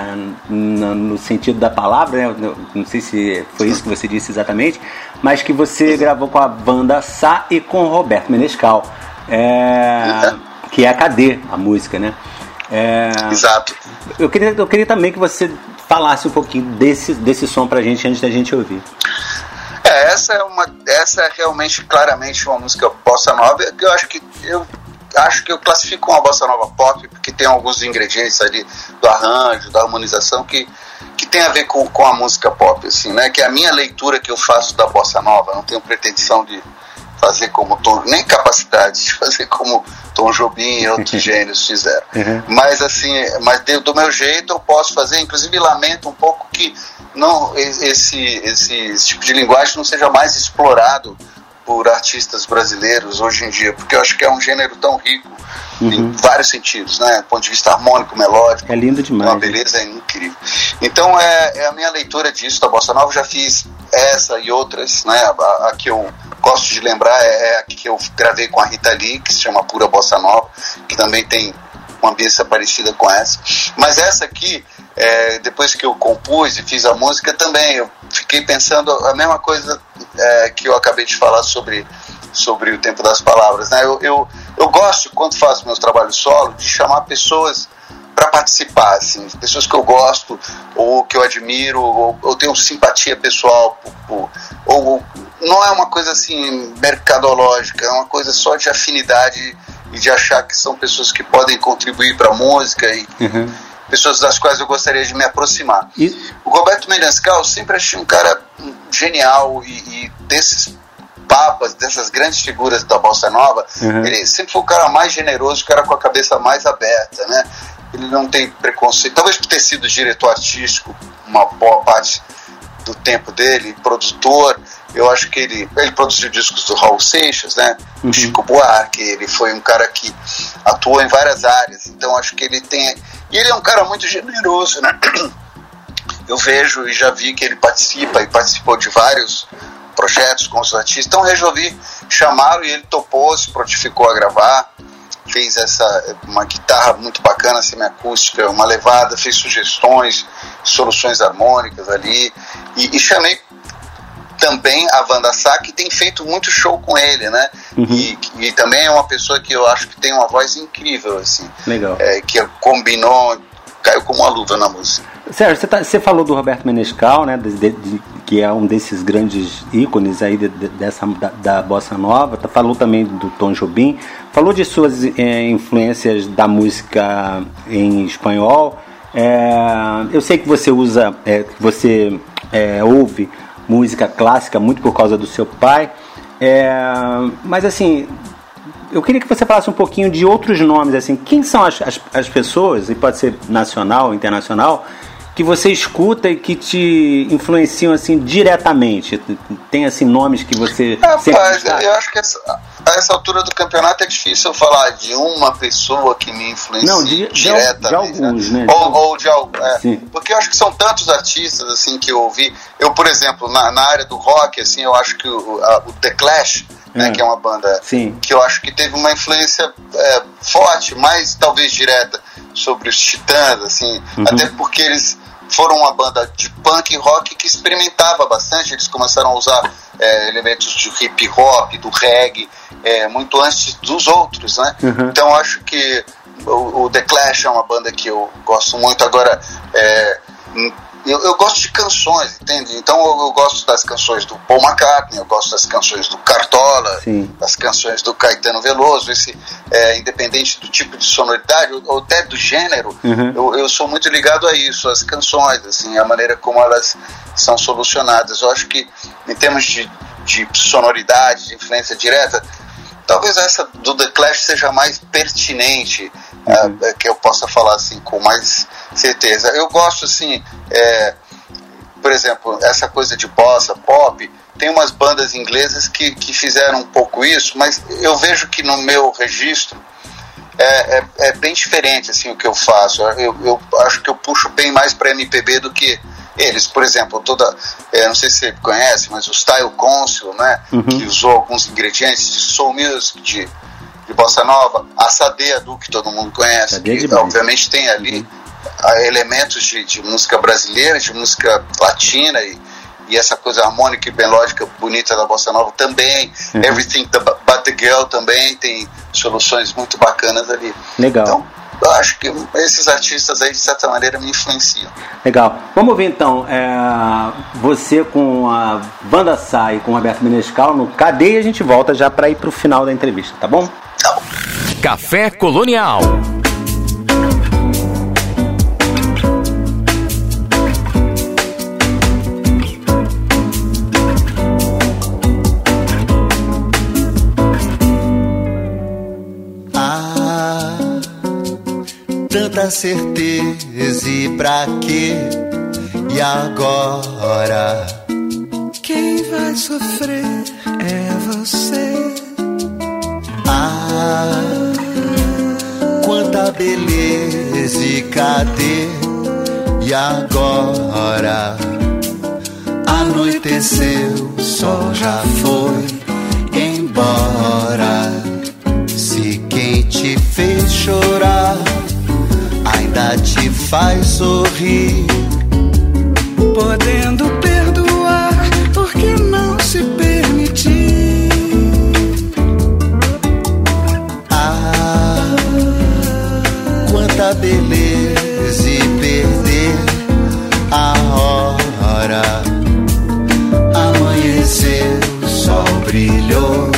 no, no sentido da palavra, né? Não sei se foi isso que você disse exatamente, mas que você gravou com a banda Sá e com o Roberto Menescal, é, que é a Cadê, a música, né? É, Exato. eu, queria, eu queria também que você falasse um pouquinho desse, desse som pra gente antes da gente ouvir. É, essa é uma, essa é realmente claramente uma música bossa nova que eu acho que eu acho que eu classifico uma bossa nova pop porque tem alguns ingredientes ali do arranjo, da harmonização que que tem a ver com, com a música pop, assim, né? Que é a minha leitura que eu faço da bossa nova. Não tenho pretensão de fazer como Tom, nem capacidade de fazer como Tom Jobim e outros gênios fizeram. Uhum. Mas assim, mas do meu jeito eu posso fazer. Inclusive lamento um pouco que não esse esse, esse tipo de linguagem não seja mais explorado por artistas brasileiros hoje em dia, porque eu acho que é um gênero tão rico em vários sentidos, né? Do ponto de vista harmônico, melódico, É lindo demais. uma beleza incrível. Então é, é a minha leitura disso da Bossa Nova. Eu já fiz essa e outras, né? A, a que eu gosto de lembrar é, é a que eu gravei com a Rita Lee, que se chama Pura Bossa Nova, que também tem uma ambiência parecida com essa. Mas essa aqui, é, depois que eu compus e fiz a música, também eu fiquei pensando a mesma coisa é, que eu acabei de falar sobre sobre o tempo das palavras, né? Eu, eu, eu gosto quando faço meus trabalhos solo de chamar pessoas para participar, assim, pessoas que eu gosto ou que eu admiro ou, ou tenho simpatia pessoal por, por- ou não é uma coisa assim mercadológica, é uma coisa só de afinidade e de achar que são pessoas que podem contribuir para a música e Uhum. pessoas das quais eu gostaria de me aproximar. E- O Roberto Menescal eu sempre achei um cara genial e, e desses papas, dessas grandes figuras da Bossa Nova, Uhum. ele sempre foi o cara mais generoso, o cara com a cabeça mais aberta, né? Ele não tem preconceito, talvez por ter sido diretor artístico uma boa parte do tempo dele, produtor, eu acho que ele, ele produziu discos do Raul Seixas, né? Uhum. Chico Buarque, ele foi um cara que atuou em várias áreas, então acho que ele tem. E ele é um cara muito generoso, né? Eu vejo e já vi que ele participa e participou de vários projetos com os artistas, então resolvi chamá-lo e ele topou, se prontificou a gravar, fez essa uma guitarra muito bacana, semiacústica, uma levada, fez sugestões, soluções harmônicas ali e, e chamei também a Wanda Sá, que tem feito muito show com ele, né? E, e também é uma pessoa que eu acho que tem uma voz incrível, assim. Legal. É, que combinou, caiu como uma luva na música. Sérgio, você, tá- você falou do Roberto Menescal, né? de- de- de- que é um desses grandes ícones aí de, de, dessa da, da, bossa nova. Tá, falou também do Tom Jobim, falou de suas é, influências da música em espanhol. É, eu sei que você usa, é, você é, ouve música clássica muito por causa do seu pai, é, mas assim eu queria que você falasse um pouquinho de outros nomes, assim, quem são as, as, as pessoas, e pode ser nacional, internacional, que você escuta e que te influenciam assim diretamente? Tem assim nomes que você Rapaz, eu acho que essa, a essa altura do campeonato é difícil eu falar de uma pessoa que me influencia Não, de, diretamente. De, alguns, né? Ou, ou de é, Porque eu acho que são tantos artistas assim que eu ouvi. Eu, por exemplo, na, na área do rock, assim, eu acho que o, a, o The Clash né, é. que é uma banda Sim. que eu acho que teve uma influência é, forte, mais talvez direta sobre os Titãs, assim, uhum. até porque eles foram uma banda de punk rock que experimentava bastante, eles começaram a usar é, elementos de hip hop, do reggae, é, muito antes dos outros, né? Uhum. Então acho que o, o, The Clash é uma banda que eu gosto muito. Agora, é, eu, eu, gosto de canções, entende? Então eu, eu, gosto das canções do Paul McCartney, eu gosto das canções do Cartola, Sim. das canções do Caetano Veloso, esse é, independente do tipo de sonoridade ou, até do gênero, uhum. eu, eu, sou muito ligado a isso, as canções, assim, a maneira como elas são solucionadas. Eu acho que em termos de, de sonoridade, de influência direta, talvez essa do The Clash seja mais pertinente, uhum. uh, que eu possa falar assim com mais certeza. Eu gosto assim, é, por exemplo, essa coisa de bossa, pop, tem umas bandas inglesas que, que fizeram um pouco isso, mas eu vejo que no meu registro é, é, é bem diferente assim o que eu faço. Eu, eu acho que eu puxo bem mais para MPB do que eles, por exemplo, toda, é, não sei se você conhece, mas o Style Council, né, uhum. que usou alguns ingredientes de soul music, de, de bossa nova, a Sadeia do que todo mundo conhece, que obviamente tem ali uhum. elementos de, de, música brasileira, de música latina e, e essa coisa harmônica e melódica bonita da bossa nova também, uhum. Everything But the Girl também tem soluções muito bacanas ali. Legal. Então, eu acho que esses artistas aí, de certa maneira, me influenciam. Legal. Vamos ver então, é, você com a Banda Sai com o Roberto Menescal no Cadeia, e a gente volta já para ir para o final da entrevista, tá bom? Tá bom. Café Colonial. tanta certeza e pra quê? E agora? Quem vai sofrer é você. Ah, quanta beleza e cadê? E agora? Anoiteceu, o sol já foi embora. Se quem te fez chorar ainda te faz sorrir. Podendo perdoar, beleza e perder a hora. Amanheceu, o sol brilhou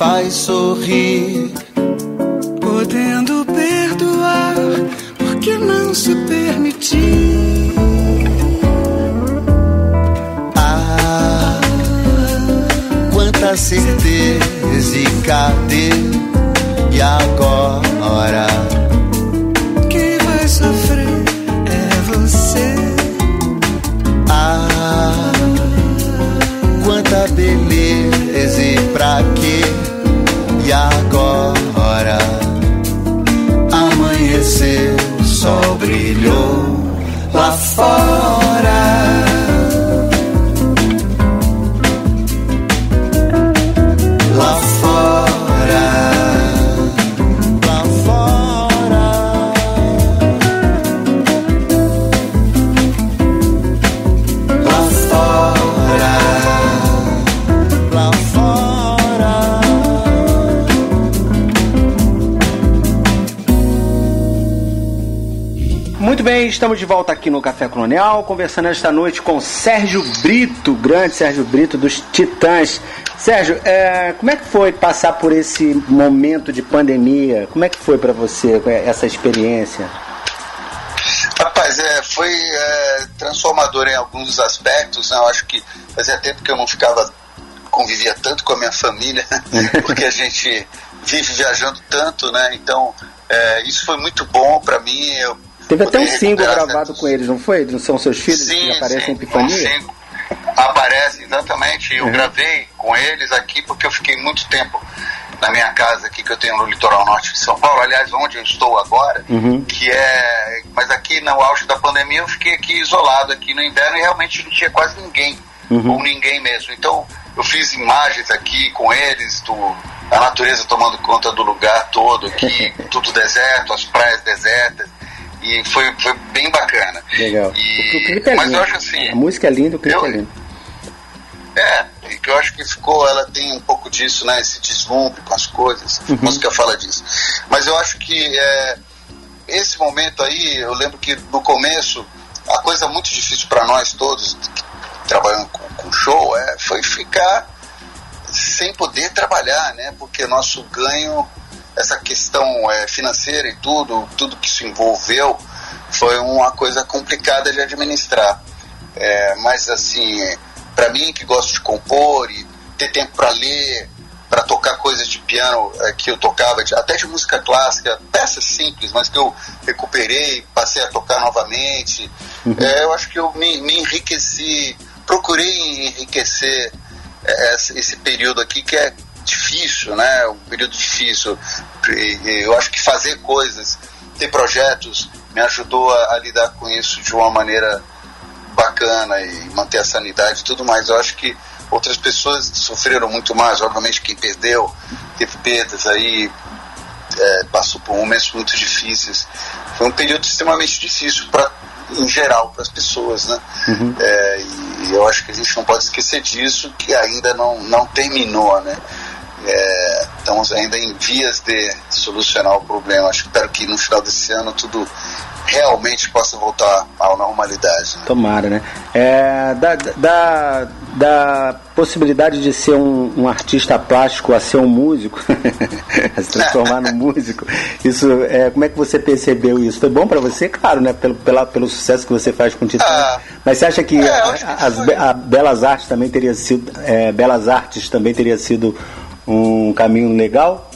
faz sorrir. Podendo perdoar, porque não se permitir? Ah, quanta certeza e cadê? E agora? Quem vai sofrer é você. Ah, quanta beleza e pra quê? Yeah. Estamos de volta aqui no Café Colonial, conversando esta noite com Sérgio Brito, grande Sérgio Brito dos Titãs. Sérgio, é, como é que foi passar por esse momento de pandemia? Como é que foi para você essa experiência? Rapaz, é, foi é, transformador em alguns aspectos. Né? Eu acho que fazia tempo que eu não ficava, convivia tanto com a minha família, (laughs) porque a gente vive viajando tanto, né? Então, é, isso foi muito bom para mim. Eu Teve até um single recuperar gravado com eles, não foi? Não são seus filhos que Sim, aparecem sim, em Epifania? sim. Aparece, exatamente. Eu Uhum. gravei com eles aqui porque eu fiquei muito tempo na minha casa aqui que eu tenho no litoral norte de São Paulo, aliás, onde eu estou agora, Uhum. que é. Mas aqui no auge da pandemia eu fiquei aqui isolado aqui no inverno e realmente não tinha quase ninguém, Uhum. ou ninguém mesmo. Então eu fiz imagens aqui com eles, do, a natureza tomando conta do lugar todo aqui, (laughs) tudo deserto, as praias desertas. E foi, foi bem bacana. Legal. E- O clipe é mas lindo. eu acho assim. A música é linda, o clipe eu- é lindo. É, e que eu acho que ficou, ela tem um pouco disso, né? Esse deslumbre com as coisas. A música fala disso. Mas eu acho que é, esse momento aí, eu lembro que no começo, a coisa muito difícil para nós todos, que trabalhando com, com show, é, foi ficar sem poder trabalhar, né? Porque nosso ganho, essa questão é, financeira e tudo, tudo que se envolveu, foi uma coisa complicada de administrar. É, mas assim, para mim que gosto de compor e ter tempo para ler, para tocar coisas de piano é, que eu tocava, de- até de música clássica, peças simples, mas que eu recuperei, passei a tocar novamente. É, eu acho que eu me, me enriqueci, procurei enriquecer é, esse, esse período aqui que é difícil, né? Um período difícil. Eu acho que fazer coisas, ter projetos, me ajudou a, a lidar com isso de uma maneira bacana e manter a sanidade e tudo mais. Eu acho que outras pessoas sofreram muito mais, obviamente quem perdeu, teve perdas aí, é, passou por momentos muito difíceis. Foi um período extremamente difícil para em geral para as pessoas, né? É, e eu acho que a gente não pode esquecer disso, que ainda não, não terminou, né? É, estamos ainda em vias de solucionar o problema. Acho, espero que no final desse ano tudo realmente possa voltar à normalidade. né? Tomara, né? É, da, da, da possibilidade de ser um, um artista plástico a ser um músico, (laughs) a se transformar num músico, isso, é, como é que você percebeu isso? Foi bom pra você, claro, né? Pelo, pela, pelo sucesso que você faz com o Titã. Ah. Mas você acha que, É, a- que as a Belas Artes também teria sido, é, Belas Artes também teria sido um caminho legal?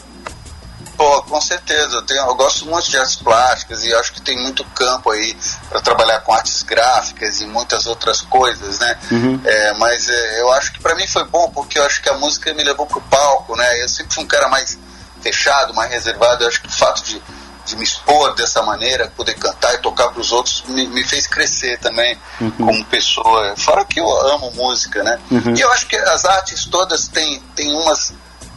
Pô, com certeza. Eu, tenho, eu gosto muito de artes plásticas e acho que tem muito campo aí para trabalhar com artes gráficas e muitas outras coisas, né? É, mas é, eu acho que para mim foi bom porque eu acho que a música me levou pro palco, né? Eu sempre fui um cara mais fechado, mais reservado. Eu acho que o fato de, de me expor dessa maneira, poder cantar e tocar para os outros, me, me fez crescer também como pessoa. Fora que eu amo música, né? E eu acho que as artes todas têm, têm umas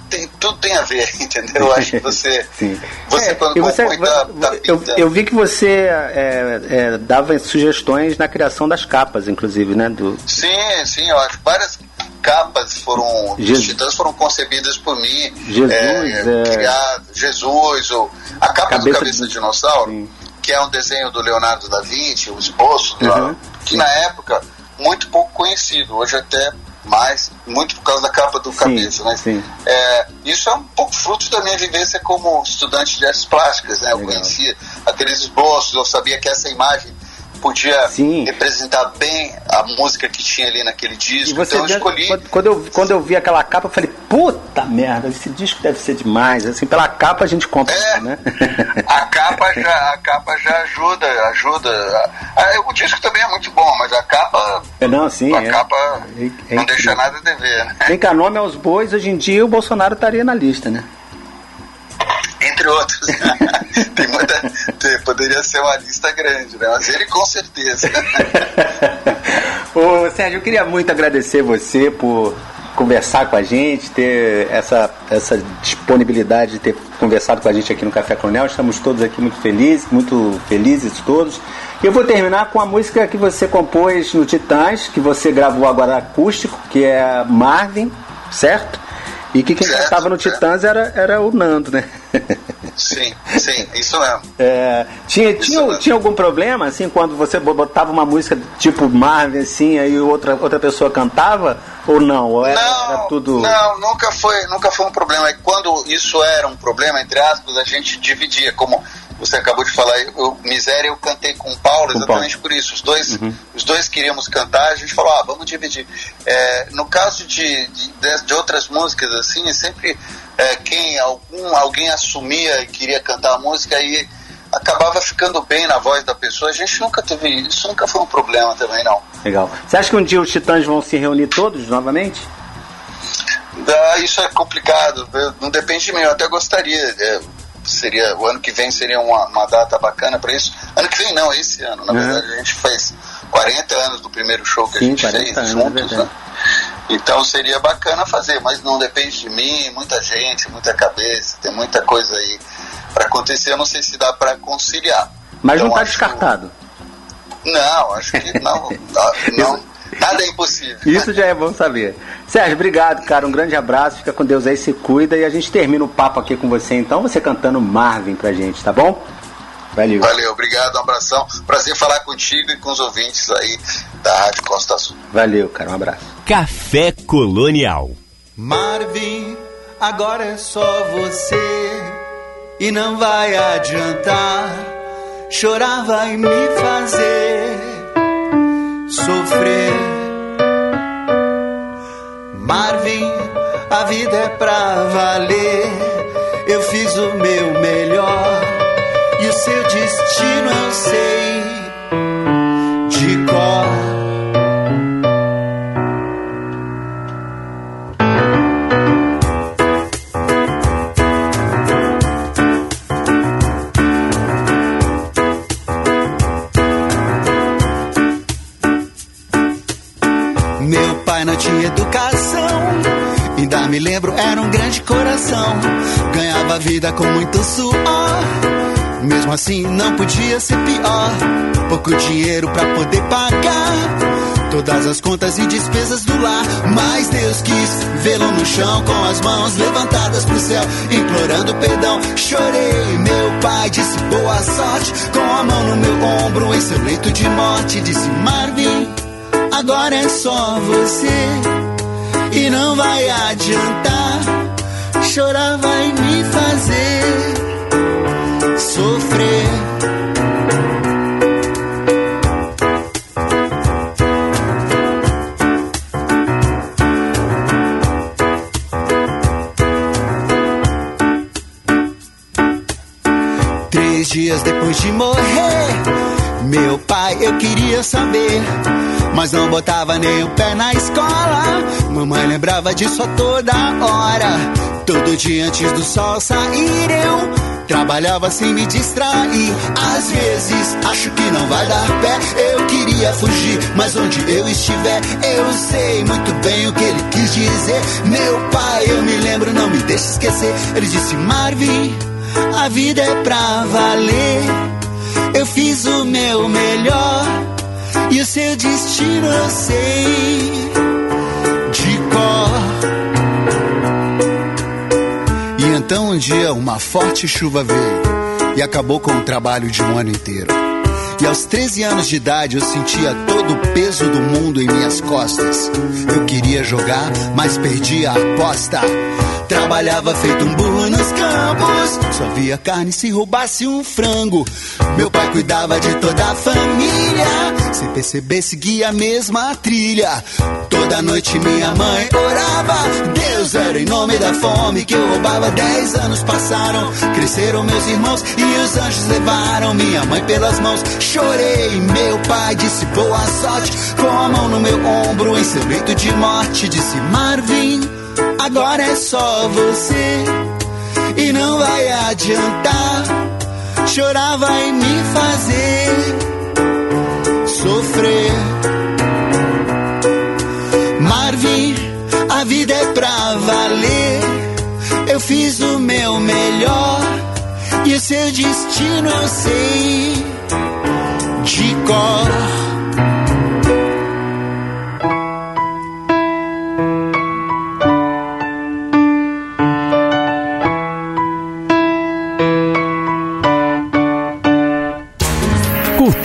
tem, tudo tem a ver, (laughs) entendeu? Eu acho que você, (laughs) Sim. você É, quando você- tá, tá eu, eu vi que você é, é, dava sugestões na criação das capas, inclusive, né? Do, Sim, sim, eu acho várias capas foram, Jesus. os titãs foram concebidas por mim. Jesus, é, é. criado, Jesus, ou a capa Cabeça do Cabeça de- Dinossauro, Sim. que é um desenho do Leonardo da Vinci, o esboço, Uhum. que na época muito pouco conhecido, hoje até mais, muito por causa da capa do Sim, Cabeça, sim. é, isso é um pouco fruto da minha vivência como estudante de artes plásticas, né? Eu Legal. conhecia aqueles esboços, eu sabia que essa imagem podia Sim. representar bem a música que tinha ali naquele disco. então eu escolhi. quando, eu, quando eu vi aquela capa, eu falei, puta merda, esse disco deve ser demais. Assim, pela capa a gente compra, É. né? (laughs) A capa já, a capa já ajuda, ajuda. O disco também é muito bom, mas a capa, É, não, sim. a é. capa É- é não deixa nada a dever, né? Vem cá, nome aos bois, hoje em dia o Bolsonaro estaria na lista, né? Entre outros. (laughs) tem, muita, Poderia ser uma lista grande, né? Mas ele com certeza. (laughs) Ô, Sérgio, eu queria muito agradecer você por conversar com a gente, ter essa, essa disponibilidade de ter conversado com a gente aqui no Café Coronel. Estamos todos aqui muito felizes, muito felizes todos. Eu vou terminar com a música que você compôs no Titãs, que você gravou agora acústico, que é Marvin, certo? E que quem cantava no Titãs era, era o Nando, né? Sim, sim, isso mesmo. É, tinha, tinha, tinha algum problema, assim, quando você botava uma música tipo Marvin, assim, aí outra, outra pessoa cantava? Ou não? Ou era, não, era tudo. Não, nunca foi, nunca foi um problema. Quando isso era um problema, entre aspas, a gente dividia, como você acabou de falar, eu, Miséria eu cantei com o Paulo exatamente Paulo. por isso. Os dois, uhum. os dois queríamos cantar, a gente falou, ah, vamos dividir. É, no caso de, de, de, outras músicas, assim, sempre é, quem algum, alguém assumia e queria cantar a música e acabava ficando bem na voz da pessoa. A gente nunca teve isso, nunca foi um problema também, não. Legal. Você acha que um dia os Titãs vão se reunir todos novamente? Ah, isso é complicado, não depende de mim, eu até gostaria. É, seria o ano que vem seria uma, uma data bacana para isso. Ano que vem não, esse ano. Na uhum. verdade, a gente fez 40 anos do primeiro show que Sim, a gente fez anos, juntos, é né? Então seria bacana fazer, mas não depende de mim, muita gente, muita cabeça, tem muita coisa aí para acontecer. Eu não sei se dá para conciliar. Mas então, não está descartado. Não, acho que não. (laughs) não Nada é impossível. Isso já é bom saber. Sérgio, obrigado, cara. Um grande abraço. Fica com Deus aí, se cuida. E a gente termina o papo aqui com você, então, você cantando Marvin pra gente, tá bom? Valeu. Valeu, obrigado, um abração. Prazer falar contigo e com os ouvintes aí da Rádio Costa Azul. Valeu, cara, um abraço. Café Colonial. Marvin, agora é só você e não vai adiantar. Chorar vai me fazer sofrer. Marvin, a vida é pra valer. Eu fiz o meu melhor e o seu destino eu sei me lembro, era um grande coração. Ganhava vida com muito suor. Mesmo assim, não podia ser pior. Pouco dinheiro para poder pagar todas as contas e despesas do lar. Mas Deus quis vê-lo no chão com as mãos levantadas pro céu, implorando perdão. Chorei, meu pai disse boa sorte, com a mão no meu ombro em seu leito de morte. Disse Marvin Agora é só você e não vai adiantar. Chorar vai me fazer sofrer. Três dias depois de morrer, meu pai, eu queria saber mas não botava nem o pé na escola. Mamãe lembrava disso a toda hora. Todo dia antes do sol sair eu Trabalhava sem me distrair. Às vezes acho que não vai dar pé. Eu queria fugir, mas onde eu estiver, eu sei muito bem o que ele quis dizer. Meu pai, eu me lembro, não me deixe esquecer. Ele disse: Marvin, a vida é pra valer. Eu fiz o meu melhor e o seu destino eu sei de cor. E então um dia uma forte chuva veio e acabou com o trabalho de um ano inteiro. E aos 13 anos de idade eu sentia todo o peso do mundo em minhas costas. Eu queria jogar, mas perdi a aposta. Trabalhava feito um burro nos campos. Só via carne se roubasse um frango. Meu pai cuidava de toda a família. Sem perceber, seguia a mesma trilha. Toda noite minha mãe orava. Deus era em nome da fome que eu roubava. Dez anos passaram, cresceram meus irmãos. E os anjos levaram minha mãe pelas mãos. Chorei, meu pai disse boa Com a mão no meu ombro, em seu leito de morte, disse Marvin. Agora é só você e não vai adiantar. chorava em me fazer sofrer. Marvin, a vida é pra valer. Eu fiz o meu melhor e o seu destino eu sei de cor.